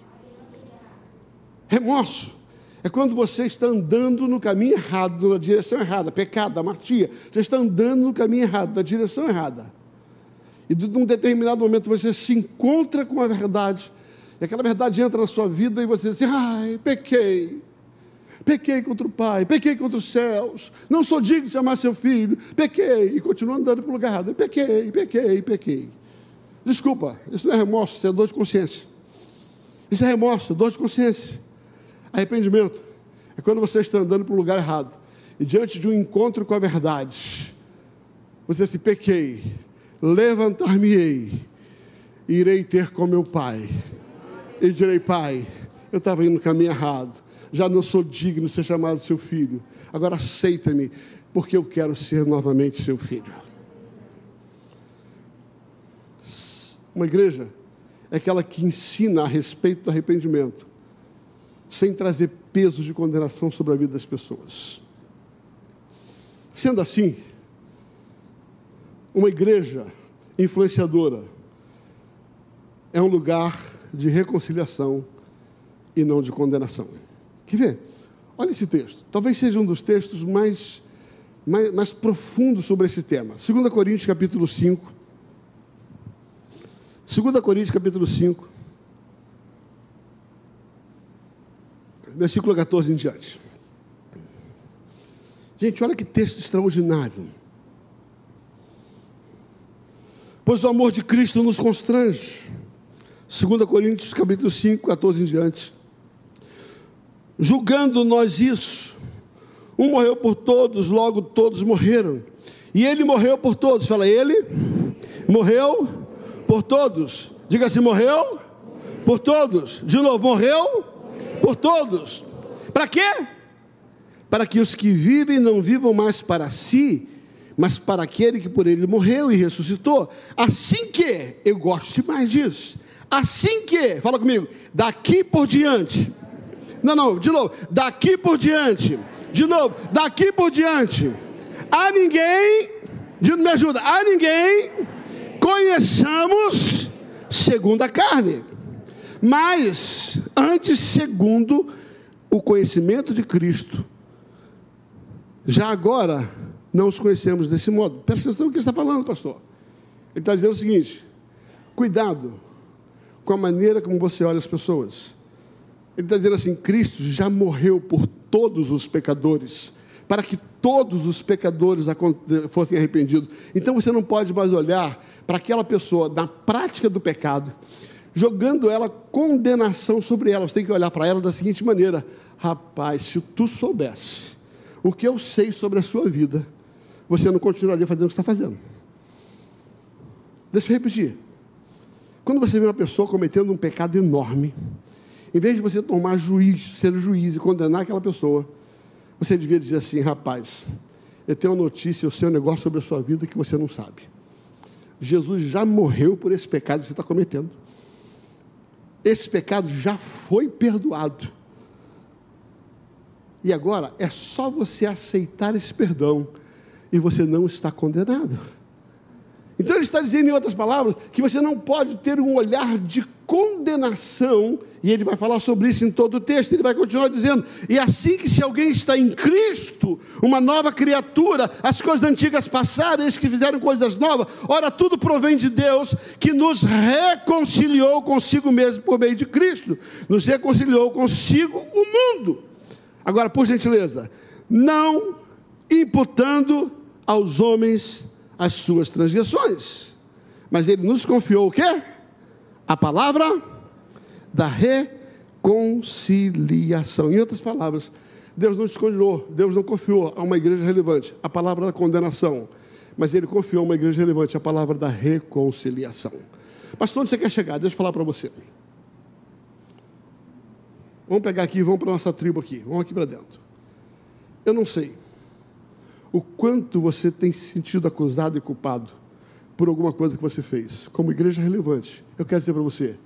Remorso é quando você está andando no caminho errado, na direção errada, pecado, amartia. Você está andando no caminho errado, na direção errada. E num determinado momento você se encontra com a verdade, e aquela verdade entra na sua vida e você diz: ai, pequei. Pequei contra o Pai, pequei contra os céus, não sou digno de chamar seu filho, pequei, e continua andando para o lugar errado. Pequei, pequei, pequei. Desculpa, isso não é remorso, isso é dor de consciência. Isso é remorso, dor de consciência. Arrependimento. É quando você está andando para um lugar errado e diante de um encontro com a verdade, você se pequei, levantar-me-ei, irei ter com meu pai. E direi: Pai, eu estava indo no caminho errado, já não sou digno de ser chamado seu filho, agora aceita-me, porque eu quero ser novamente seu filho. Uma igreja é aquela que ensina a respeito do arrependimento sem trazer peso de condenação sobre a vida das pessoas. Sendo assim, uma igreja influenciadora é um lugar de reconciliação e não de condenação. Quer ver? Olha esse texto. Talvez seja um dos textos mais, mais, mais profundos sobre esse tema. 2 Coríntios capítulo 5. 2 Coríntios capítulo 5. Versículo 14 em diante. Gente, olha que texto extraordinário. Pois o amor de Cristo nos constrange. 2 Coríntios capítulo 5, 14 em diante. Julgando nós isso, um morreu por todos, logo todos morreram. E ele morreu por todos. Fala, ele morreu por todos. Diga assim: morreu por todos. De novo, morreu por todos. Para quê? Para que os que vivem não vivam mais para si, mas para aquele que por ele morreu e ressuscitou. Assim que, eu gosto mais disso, assim que, fala comigo, daqui por diante, não, não, de novo, daqui por diante, de novo, daqui por diante, a ninguém, de, me ajuda, a ninguém conheçamos segundo a carne, mas antes segundo o conhecimento de Cristo. Já agora, não os conhecemos desse modo. Presta atenção no que ele está falando, pastor. Ele está dizendo o seguinte: cuidado com a maneira como você olha as pessoas. Ele está dizendo assim: Cristo já morreu por todos os pecadores, para que todos os pecadores fossem arrependidos. Então você não pode mais olhar para aquela pessoa na prática do pecado, jogando ela condenação sobre ela. Você tem que olhar para ela da seguinte maneira: rapaz, se tu soubesse o que eu sei sobre a sua vida, você não continuaria fazendo o que está fazendo. Deixa eu repetir. Quando você vê uma pessoa cometendo um pecado enorme, em vez de você tomar juiz, ser juiz e condenar aquela pessoa, você devia dizer assim: rapaz, eu tenho uma notícia, eu sei um negócio sobre a sua vida que você não sabe. Jesus já morreu por esse pecado que você está cometendo. Esse pecado já foi perdoado. E agora é só você aceitar esse perdão e você não está condenado. Então ele está dizendo, em outras palavras, que você não pode ter um olhar de condenação, e ele vai falar sobre isso em todo o texto, ele vai continuar dizendo, e assim que se alguém está em Cristo, uma nova criatura, as coisas antigas passaram, eles que fizeram coisas novas, ora, tudo provém de Deus, que nos reconciliou consigo mesmo por meio de Cristo, nos reconciliou consigo o mundo. Agora, por gentileza, não imputando aos homens as suas transgressões. Mas ele nos confiou o quê? A palavra da reconciliação. Em outras palavras, Deus não escolheu, Deus não confiou a uma igreja relevante a palavra da condenação, mas ele confiou a uma igreja relevante a palavra da reconciliação. Pastor, onde você quer chegar? Deixa eu falar para você. Vamos pegar aqui, vamos para a nossa tribo aqui, vamos aqui para dentro. Eu não sei o quanto você tem se sentido acusado e culpado por alguma coisa que você fez. Como igreja relevante, eu quero dizer para você: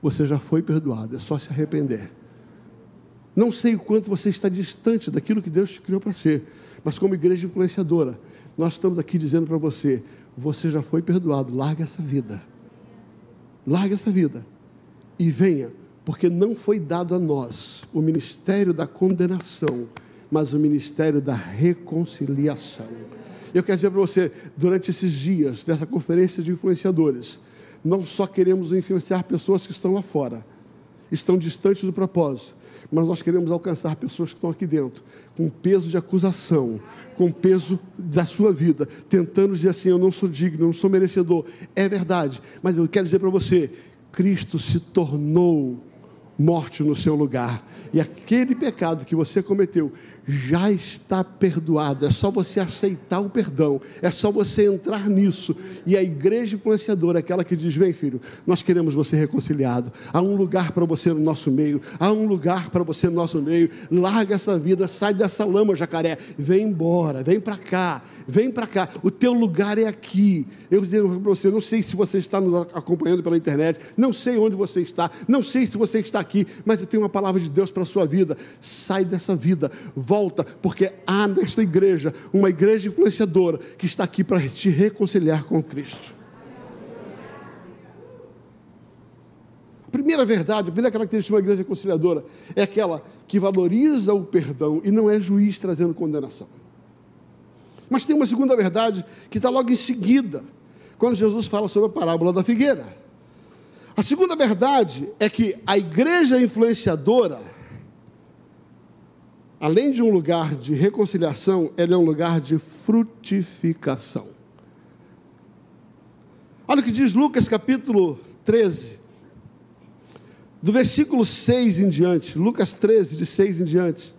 você já foi perdoado, é só se arrepender. Não sei o quanto você está distante daquilo que Deus te criou para ser, mas como igreja influenciadora, nós estamos aqui dizendo para você: você já foi perdoado, larga essa vida. Larga essa vida e venha, porque não foi dado a nós o ministério da condenação, mas o ministério da reconciliação. Eu quero dizer para você, durante esses dias dessa conferência de influenciadores, não só queremos influenciar pessoas que estão lá fora, estão distantes do propósito, mas nós queremos alcançar pessoas que estão aqui dentro, com peso de acusação, com peso da sua vida, tentando dizer assim: eu não sou digno, eu não sou merecedor. É verdade, mas eu quero dizer para você: Cristo se tornou morte no seu lugar, e aquele pecado que você cometeu já está perdoado. É só você aceitar o perdão, é só você entrar nisso. E a igreja influenciadora, aquela que diz: Vem, filho, nós queremos você reconciliado. Há um lugar para você no nosso meio, há um lugar para você no nosso meio. Larga essa vida, sai dessa lama, jacaré. Vem embora, vem para cá, vem para cá. O teu lugar é aqui. Eu digo para você: não sei se você está nos acompanhando pela internet, não sei onde você está, não sei se você está aqui, mas eu tenho uma palavra de Deus para a sua vida. Sai dessa vida, volta volta, porque há nesta igreja uma igreja influenciadora que está aqui para te reconciliar com Cristo. A primeira verdade, a primeira característica de uma igreja reconciliadora é aquela que valoriza o perdão e não é juiz trazendo condenação. Mas tem uma segunda verdade que está logo em seguida, quando Jesus fala sobre a parábola da figueira. A segunda verdade é que a igreja influenciadora além de um lugar de reconciliação, ele é um lugar de frutificação. Olha o que diz Lucas capítulo 13, do versículo 6 em diante, Lucas 13, de 6 em diante.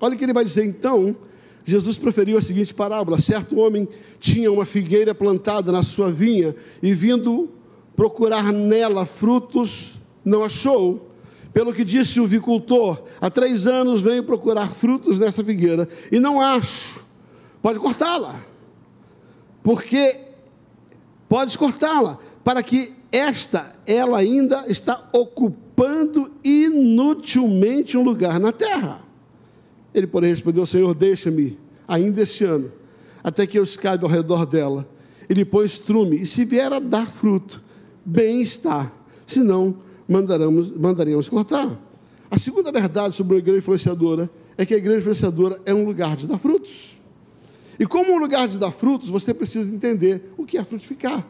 Olha o que ele vai dizer então. Jesus proferiu a seguinte parábola: certo homem tinha uma figueira plantada na sua vinha e vindo procurar nela frutos, não achou. Pelo que disse o vicultor, há três anos venho procurar frutos nessa figueira e não acho. Pode cortá-la, porque pode cortá-la, para que esta, ela ainda está ocupando inutilmente um lugar na terra. Ele, porém, respondeu: Senhor, deixa-me ainda este ano, até que eu escape ao redor dela, e depois estrume, e se vier a dar fruto, bem está, senão mandaremos, mandaríamos cortar. A segunda verdade sobre a igreja influenciadora é que a igreja influenciadora é um lugar de dar frutos. E como um lugar de dar frutos, você precisa entender o que é frutificar.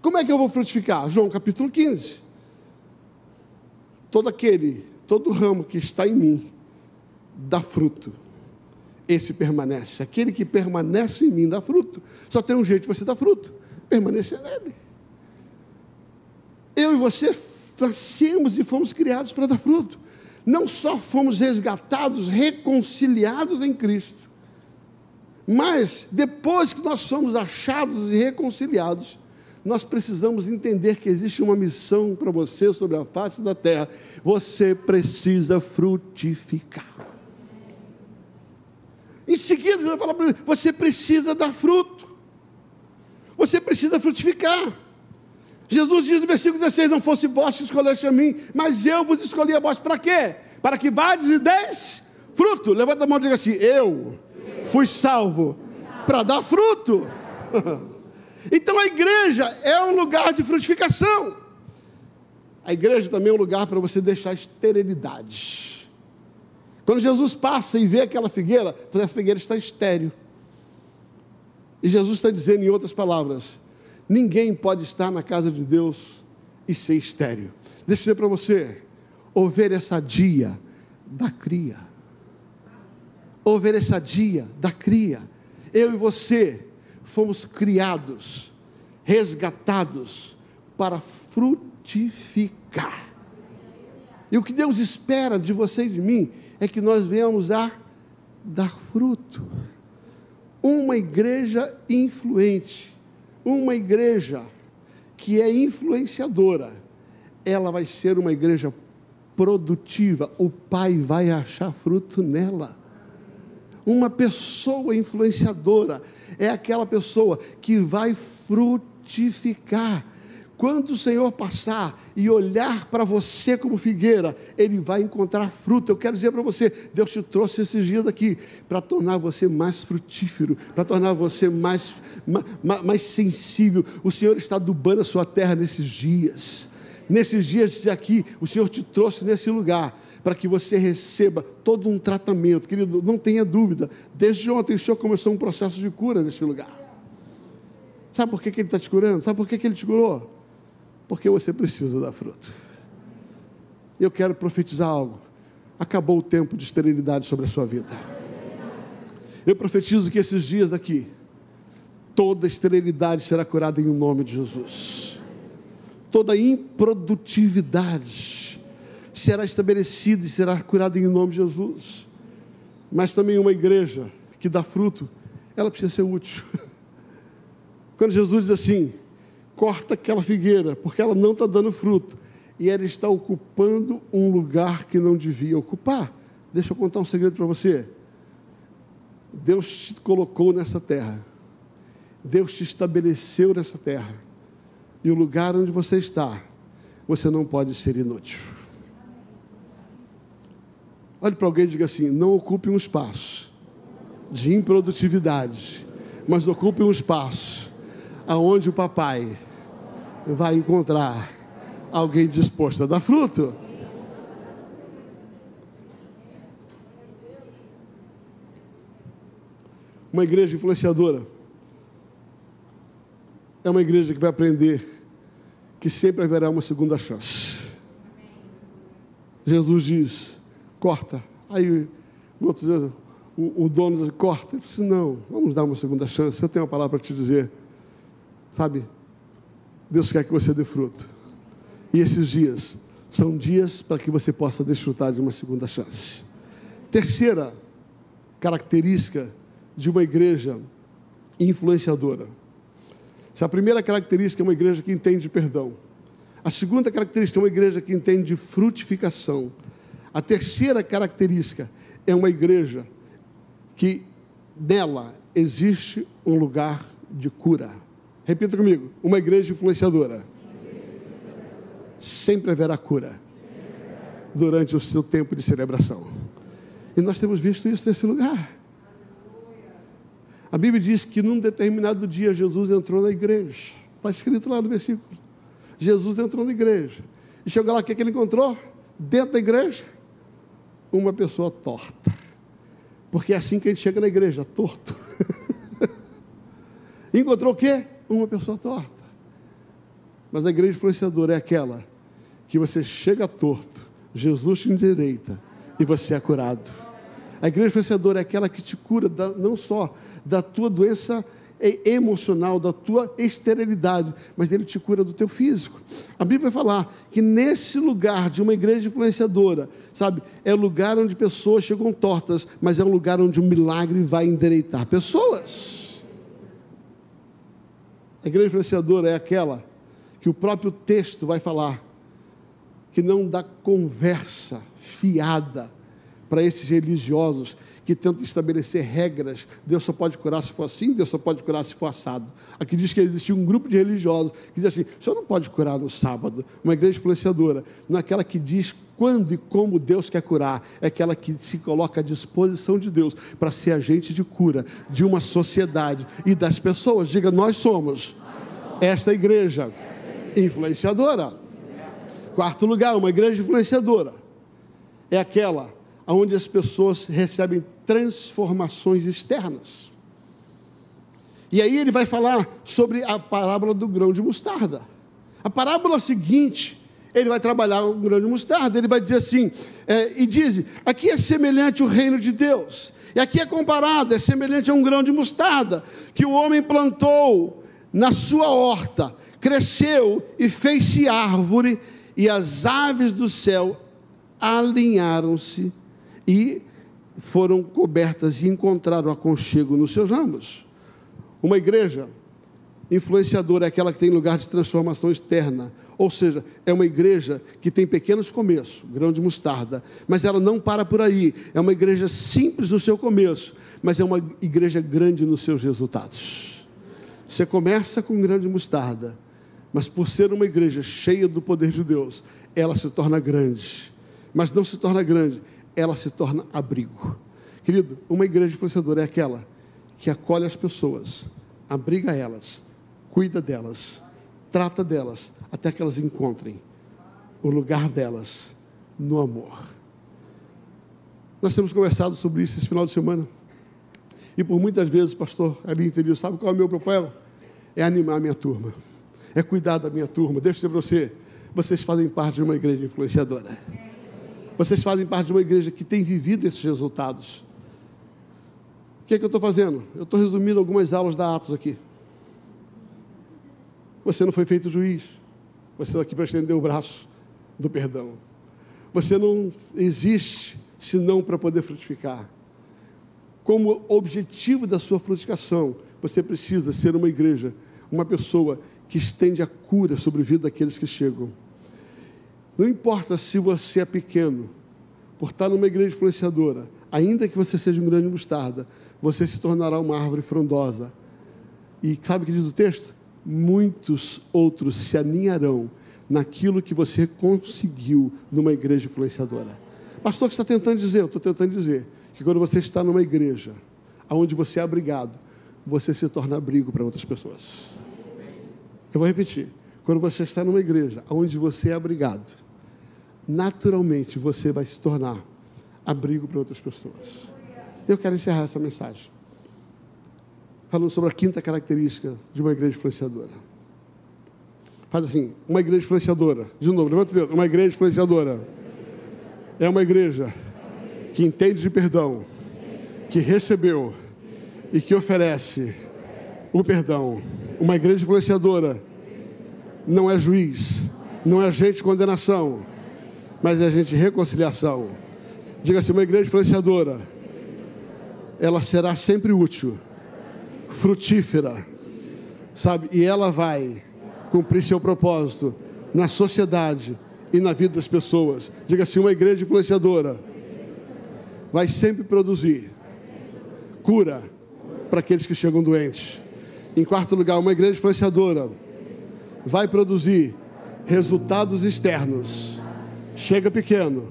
Como é que eu vou frutificar? João capítulo 15. Todo aquele, todo ramo que está em mim, dá fruto. Esse permanece. Aquele que permanece em mim dá fruto. Só tem um jeito de você dar fruto: permanecer nele. Eu e você nascemos e fomos criados para dar fruto. Não só fomos resgatados, reconciliados em Cristo, mas depois que nós somos achados e reconciliados, nós precisamos entender que existe uma missão para você sobre a face da terra. Você precisa frutificar. Em seguida, ele vai falar para ele: você precisa dar fruto. Você precisa frutificar. Jesus diz no versículo 16: Não fosse vós que escolheste a mim, mas eu vos escolhi a vós. Para quê? Para que vades e deis fruto. Levanta a mão e diga assim: Eu fui salvo para dar fruto. [laughs] então a igreja é um lugar de frutificação. A igreja também é um lugar para você deixar esterilidade. Quando Jesus passa e vê aquela figueira, a figueira está estéreo. E Jesus está dizendo, em outras palavras, Ninguém pode estar na casa de Deus e ser estéreo. Deixa eu dizer para você: ovelha sadia da cria. Ovelha sadia da cria. Eu e você fomos criados, resgatados para frutificar. E o que Deus espera de você e de mim é que nós venhamos a dar fruto. Uma igreja influente uma igreja que é influenciadora, ela vai ser uma igreja produtiva, o Pai vai achar fruto nela. Uma pessoa influenciadora é aquela pessoa que vai frutificar quando o Senhor passar e olhar para você como figueira, ele vai encontrar fruto. Eu quero dizer para você, Deus te trouxe esses dias aqui para tornar você mais frutífero, para tornar você mais, mais, mais sensível. O Senhor está adubando a sua terra nesses dias. Nesses dias aqui, o Senhor te trouxe nesse lugar para que você receba todo um tratamento. Querido, não tenha dúvida, desde ontem o Senhor começou um processo de cura nesse lugar. Sabe por que, que Ele está te curando? Sabe por que, que Ele te curou? Porque você precisa dar fruto. Eu quero profetizar algo. Acabou o tempo de esterilidade sobre a sua vida. Eu profetizo que esses dias aqui, toda esterilidade será curada em nome de Jesus. Toda improdutividade será estabelecida e será curada em nome de Jesus. Mas também uma igreja que dá fruto, ela precisa ser útil. [laughs] Quando Jesus diz assim: corta aquela figueira, porque ela não está dando fruto. E ela está ocupando um lugar que não devia ocupar. Deixa eu contar um segredo para você. Deus te colocou nessa terra. Deus te estabeleceu nessa terra. E o lugar onde você está, você não pode ser inútil. Olhe para alguém e diga assim: não ocupe um espaço de improdutividade, mas ocupe um espaço aonde o papai vai encontrar alguém disposto a dar fruto. Uma igreja influenciadora é uma igreja que vai aprender que sempre haverá uma segunda chance. Jesus diz: corta. Aí outro o, o dono diz: corta. Ele disse: assim, não, vamos dar uma segunda chance. Eu tenho uma palavra para te dizer. Sabe, Deus quer que você dê fruto. E esses dias são dias para que você possa desfrutar de uma segunda chance. Terceira característica de uma igreja influenciadora. Se a primeira característica é uma igreja que entende perdão. A segunda característica é uma igreja que entende frutificação. A terceira característica é uma igreja que nela existe um lugar de cura. Repita comigo: uma igreja influenciadora. Sempre haverá cura durante o seu tempo de celebração. E nós temos visto isso nesse lugar. A Bíblia diz que num determinado dia Jesus entrou na igreja. Está escrito lá no versículo. Jesus entrou na igreja. E chegou lá, o que, que ele encontrou? Dentro da igreja? Uma pessoa torta. Porque é assim que a gente chega na igreja, torto. [laughs] encontrou o quê? Uma pessoa torta. Mas a igreja influenciadora é aquela que você chega torto, Jesus te endireita e você é curado. A igreja influenciadora é aquela que te cura da, não só da tua doença emocional, da tua esterilidade, mas ele te cura do teu físico. A Bíblia vai falar que nesse lugar de uma igreja influenciadora, sabe, é o lugar onde pessoas chegam tortas, mas é um lugar onde o milagre vai endireitar pessoas. A igreja influenciadora é aquela que o próprio texto vai falar que não dá conversa fiada para esses religiosos que tentam estabelecer regras. Deus só pode curar se for assim, Deus só pode curar se for assado. Aqui diz que existia um grupo de religiosos que diz assim: o senhor não pode curar no sábado. Uma igreja influenciadora, não é aquela que diz quando e como Deus quer curar, é aquela que se coloca à disposição de Deus para ser agente de cura de uma sociedade e das pessoas. Diga, nós somos esta igreja influenciadora. Quarto lugar, uma igreja influenciadora é aquela onde as pessoas recebem transformações externas. E aí ele vai falar sobre a parábola do grão de mostarda. A parábola seguinte, ele vai trabalhar o grão de mostarda. Ele vai dizer assim: é, e diz, aqui é semelhante o reino de Deus. E aqui é comparado, é semelhante a um grão de mostarda que o homem plantou na sua horta, cresceu e fez-se árvore, e as aves do céu alinharam-se e foram cobertas e encontraram aconchego nos seus ramos. Uma igreja influenciadora é aquela que tem lugar de transformação externa, ou seja, é uma igreja que tem pequenos começos, grão de mostarda, mas ela não para por aí. É uma igreja simples no seu começo, mas é uma igreja grande nos seus resultados. Você começa com grão de mostarda, mas por ser uma igreja cheia do poder de Deus, ela se torna grande. Mas não se torna grande, ela se torna abrigo. Querido, uma igreja influenciadora é aquela que acolhe as pessoas, abriga elas, cuida delas, trata delas, até que elas encontrem o lugar delas no amor. Nós temos conversado sobre isso esse final de semana. E por muitas vezes, pastor ali entendeu, sabe qual é o meu propósito? É animar a minha turma, é cuidar da minha turma. Deixa eu dizer para você, vocês fazem parte de uma igreja influenciadora. Vocês fazem parte de uma igreja que tem vivido esses resultados. O que é que eu estou fazendo? Eu estou resumindo algumas aulas da Atos aqui. Você não foi feito juiz. Você está aqui para estender o braço do perdão. Você não existe senão para poder frutificar. Como objetivo da sua frutificação, você precisa ser uma igreja, uma pessoa que estende a cura sobre a vida daqueles que chegam. Não importa se você é pequeno, por estar numa igreja influenciadora, ainda que você seja um grande mostarda, você se tornará uma árvore frondosa. E sabe o que diz o texto? Muitos outros se aninharão naquilo que você conseguiu numa igreja influenciadora. Pastor, o que está tentando dizer? Eu estou tentando dizer que quando você está numa igreja, onde você é abrigado, você se torna abrigo para outras pessoas. Eu vou repetir. Quando você está numa igreja, onde você é abrigado, naturalmente você vai se tornar abrigo para outras pessoas. Eu quero encerrar essa mensagem falando sobre a quinta característica de uma igreja influenciadora. Faz assim, uma igreja influenciadora. De novo, levanta o dedo. Uma igreja influenciadora é uma igreja que entende de perdão, que recebeu e que oferece o perdão. Uma igreja influenciadora não é juiz, não é agente de condenação, mas é agente de reconciliação. Diga assim: uma igreja influenciadora, ela será sempre útil, frutífera, sabe? E ela vai cumprir seu propósito na sociedade e na vida das pessoas. Diga assim: uma igreja influenciadora vai sempre produzir cura para aqueles que chegam doentes. Em quarto lugar, uma igreja influenciadora vai produzir resultados externos. Chega pequeno,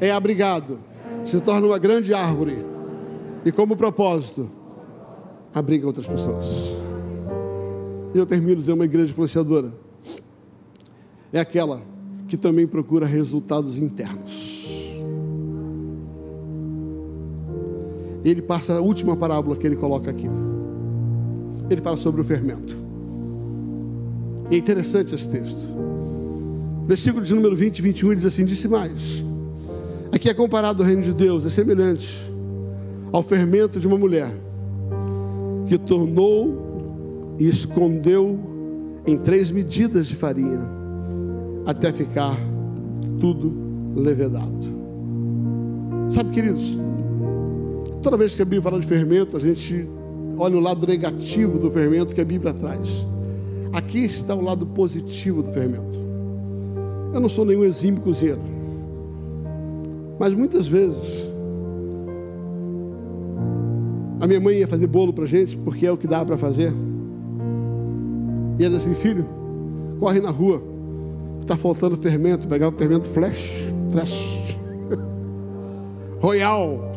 é abrigado, se torna uma grande árvore e, como propósito, abriga outras pessoas. E eu termino dizendo: uma igreja influenciadora é aquela que também procura resultados internos. Ele passa a última parábola que ele coloca aqui. Ele fala sobre o fermento. E é interessante esse texto. Versículo de número 20 e 21 ele diz assim: Disse mais. Aqui é comparado o reino de Deus, é semelhante ao fermento de uma mulher que tornou e escondeu em três medidas de farinha até ficar tudo levedado. Sabe, queridos, toda vez que a Bíblia fala de fermento, a gente olha o lado negativo do fermento que a Bíblia traz. Aqui está o lado positivo do fermento. Eu não sou nenhum exímio cozinheiro, mas muitas vezes a minha mãe ia fazer bolo para gente, porque é o que dá para fazer. E ela disse assim: filho, corre na rua, está faltando fermento. Pegava o fermento flash, flash, [laughs] royal.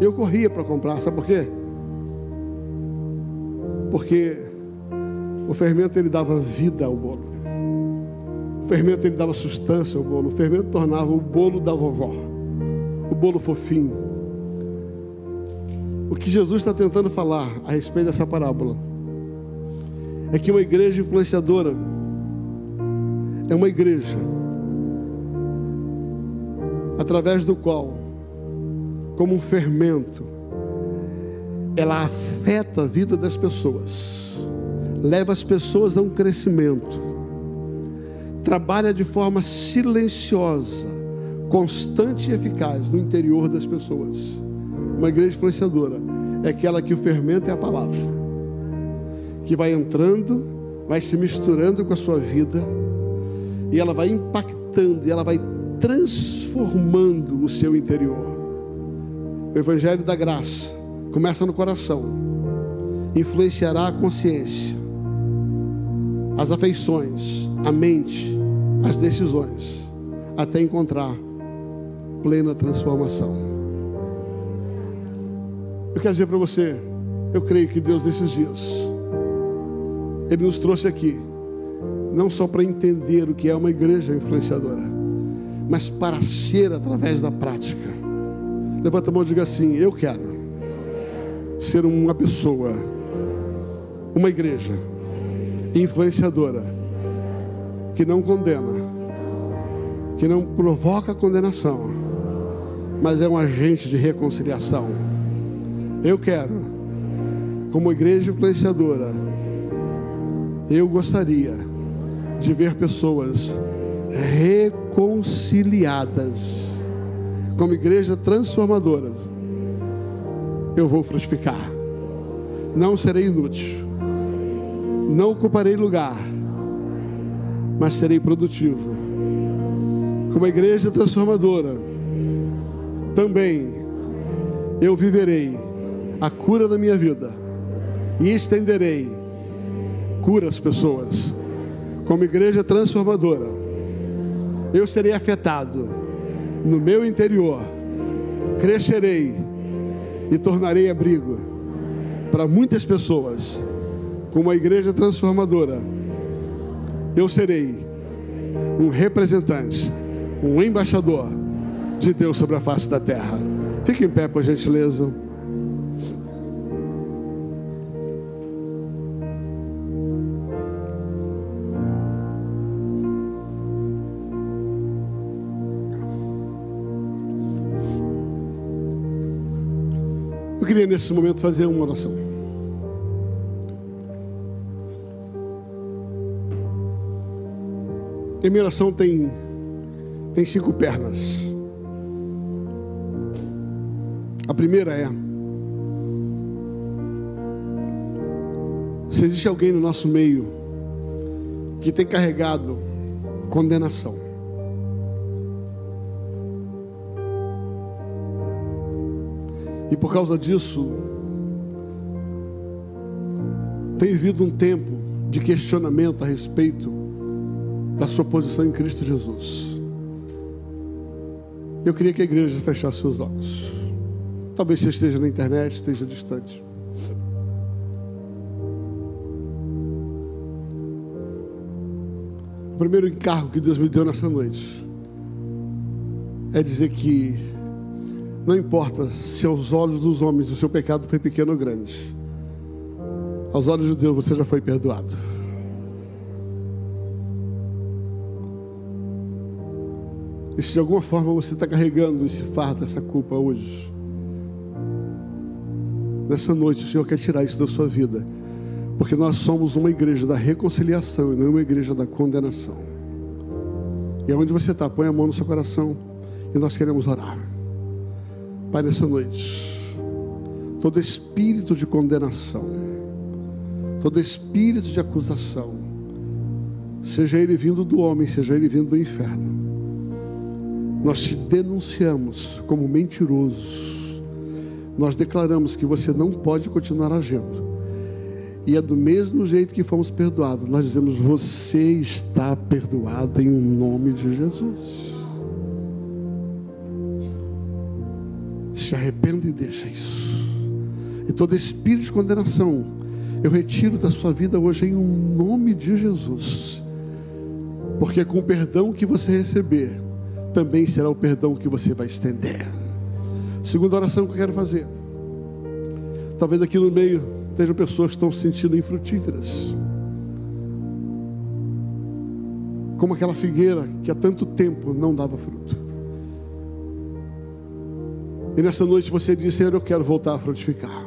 Eu corria para comprar, sabe por quê? Porque o fermento ele dava vida ao bolo. O fermento ele dava sustância ao bolo. O fermento tornava o bolo da vovó, o bolo fofinho. O que Jesus está tentando falar a respeito dessa parábola é que uma igreja influenciadora é uma igreja através do qual, como um fermento, ela afeta a vida das pessoas, leva as pessoas a um crescimento, trabalha de forma silenciosa, constante e eficaz no interior das pessoas. Uma igreja influenciadora é aquela que o fermento é a palavra, que vai entrando, vai se misturando com a sua vida, e ela vai impactando, e ela vai transformando o seu interior. O Evangelho da Graça começa no coração, influenciará a consciência, as afeições, a mente, as decisões, até encontrar plena transformação. Eu quero dizer para você, eu creio que Deus nesses dias, Ele nos trouxe aqui, não só para entender o que é uma igreja influenciadora, mas para ser através da prática. Levanta a mão e diga assim: Eu quero ser uma pessoa, uma igreja influenciadora, que não condena, que não provoca condenação, mas é um agente de reconciliação. Eu quero, como igreja influenciadora, eu gostaria de ver pessoas reconciliadas, como igreja transformadora eu vou frutificar. Não serei inútil. Não ocuparei lugar, mas serei produtivo. Como igreja transformadora, também eu viverei a cura da minha vida e estenderei cura às pessoas. Como igreja transformadora, eu serei afetado no meu interior, crescerei e tornarei abrigo para muitas pessoas, como a igreja transformadora. Eu serei um representante, um embaixador de Deus sobre a face da terra. Fique em pé, por gentileza. Eu queria nesse momento fazer uma oração. Minha oração tem, tem cinco pernas. A primeira é: se existe alguém no nosso meio que tem carregado condenação, e por causa disso tem vivido um tempo de questionamento a respeito da sua posição em Cristo Jesus. Eu queria que a igreja fechasse seus olhos. Talvez você esteja na internet, esteja distante. O primeiro encargo que Deus me deu nessa noite é dizer que não importa se aos olhos dos homens o seu pecado foi pequeno ou grande, aos olhos de Deus você já foi perdoado. E se de alguma forma você está carregando esse fardo, essa culpa hoje, nessa noite o Senhor quer tirar isso da sua vida, porque nós somos uma igreja da reconciliação e não uma igreja da condenação. E aonde você está, põe a mão no seu coração e nós queremos orar. Pai, nessa noite, todo espírito de condenação, todo espírito de acusação, seja ele vindo do homem, seja ele vindo do inferno, nós te denunciamos como mentiroso. Nós declaramos que você não pode continuar agindo. E é do mesmo jeito que fomos perdoados. Nós dizemos: Você está perdoado em nome de Jesus. Se arrependa e deixa isso. E todo espírito de condenação, eu retiro da sua vida hoje em nome de Jesus. Porque com o perdão que você receber, também será o perdão que você vai estender. Segunda oração que eu quero fazer. Talvez aqui no meio estejam pessoas que estão se sentindo infrutíferas. Como aquela figueira que há tanto tempo não dava fruto. E nessa noite você diz: Senhor, eu quero voltar a frutificar.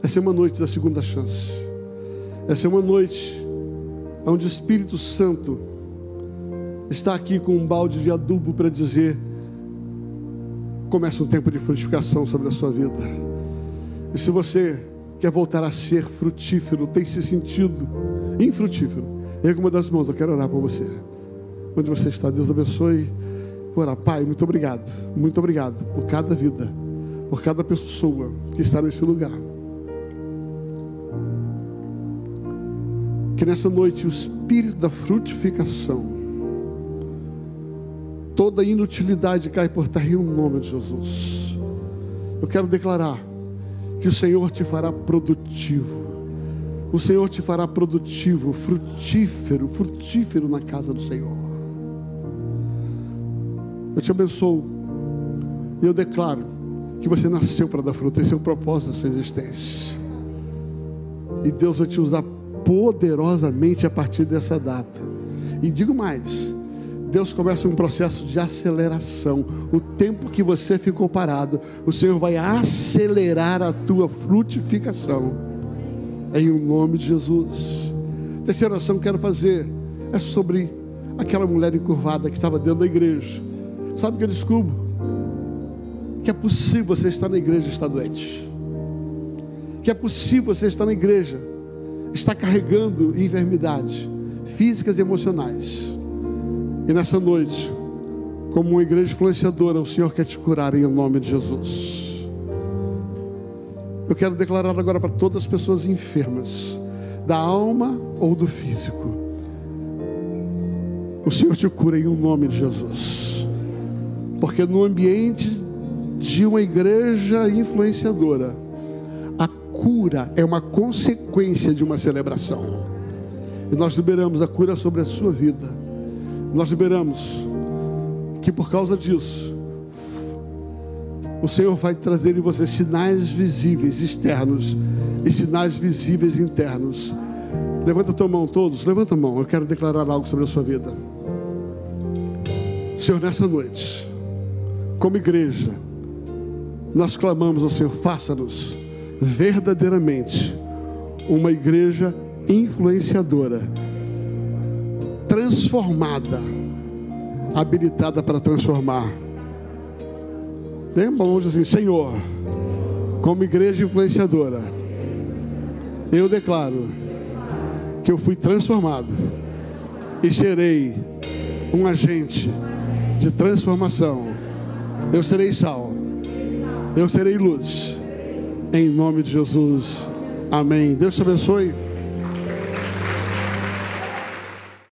Essa é uma noite da segunda chance. Essa é uma noite onde o Espírito Santo está aqui com um balde de adubo para dizer: começa um tempo de frutificação sobre a sua vida. E se você quer voltar a ser frutífero, tem se sentido infrutífero, erga uma das mãos, eu quero orar por você. Onde você está, Deus abençoe. Vou Pai, muito obrigado, muito obrigado por cada vida, por cada pessoa que está nesse lugar. Que nessa noite o espírito da frutificação toda inutilidade cai por terra em nome de Jesus. Eu quero declarar que o Senhor te fará produtivo. O Senhor te fará produtivo, frutífero, frutífero na casa do Senhor. Eu te abençoo e eu declaro que você nasceu para dar fruto, esse é o propósito da sua existência. E Deus vai te usar poderosamente a partir dessa data. E digo mais, Deus começa um processo de aceleração. O tempo que você ficou parado, o Senhor vai acelerar a tua frutificação. Em nome de Jesus. Terceira oração que quero fazer é sobre aquela mulher encurvada que estava dentro da igreja. Sabe o que eu descubro? Que é possível você estar na igreja e estar doente. Que é possível você estar na igreja, estar carregando enfermidades físicas e emocionais e nessa noite, como uma igreja influenciadora, o Senhor quer te curar em nome de Jesus. Eu quero declarar agora para todas as pessoas enfermas, da alma ou do físico. O Senhor te cura em nome de Jesus. Porque no ambiente de uma igreja influenciadora, a cura é uma consequência de uma celebração. E nós liberamos a cura sobre a sua vida nós liberamos que por causa disso, o Senhor vai trazer em você sinais visíveis externos e sinais visíveis internos. Levanta a tua mão, todos, levanta a mão. Eu quero declarar algo sobre a sua vida. Senhor, nessa noite, como igreja, nós clamamos ao Senhor, faça-nos verdadeiramente uma igreja influenciadora transformada, habilitada para transformar. Lembra? Vamos dizer assim, Senhor, como igreja influenciadora, eu declaro que eu fui transformado e serei um agente de transformação. Eu serei sal, eu serei luz, em nome de Jesus. Amém. Deus te abençoe.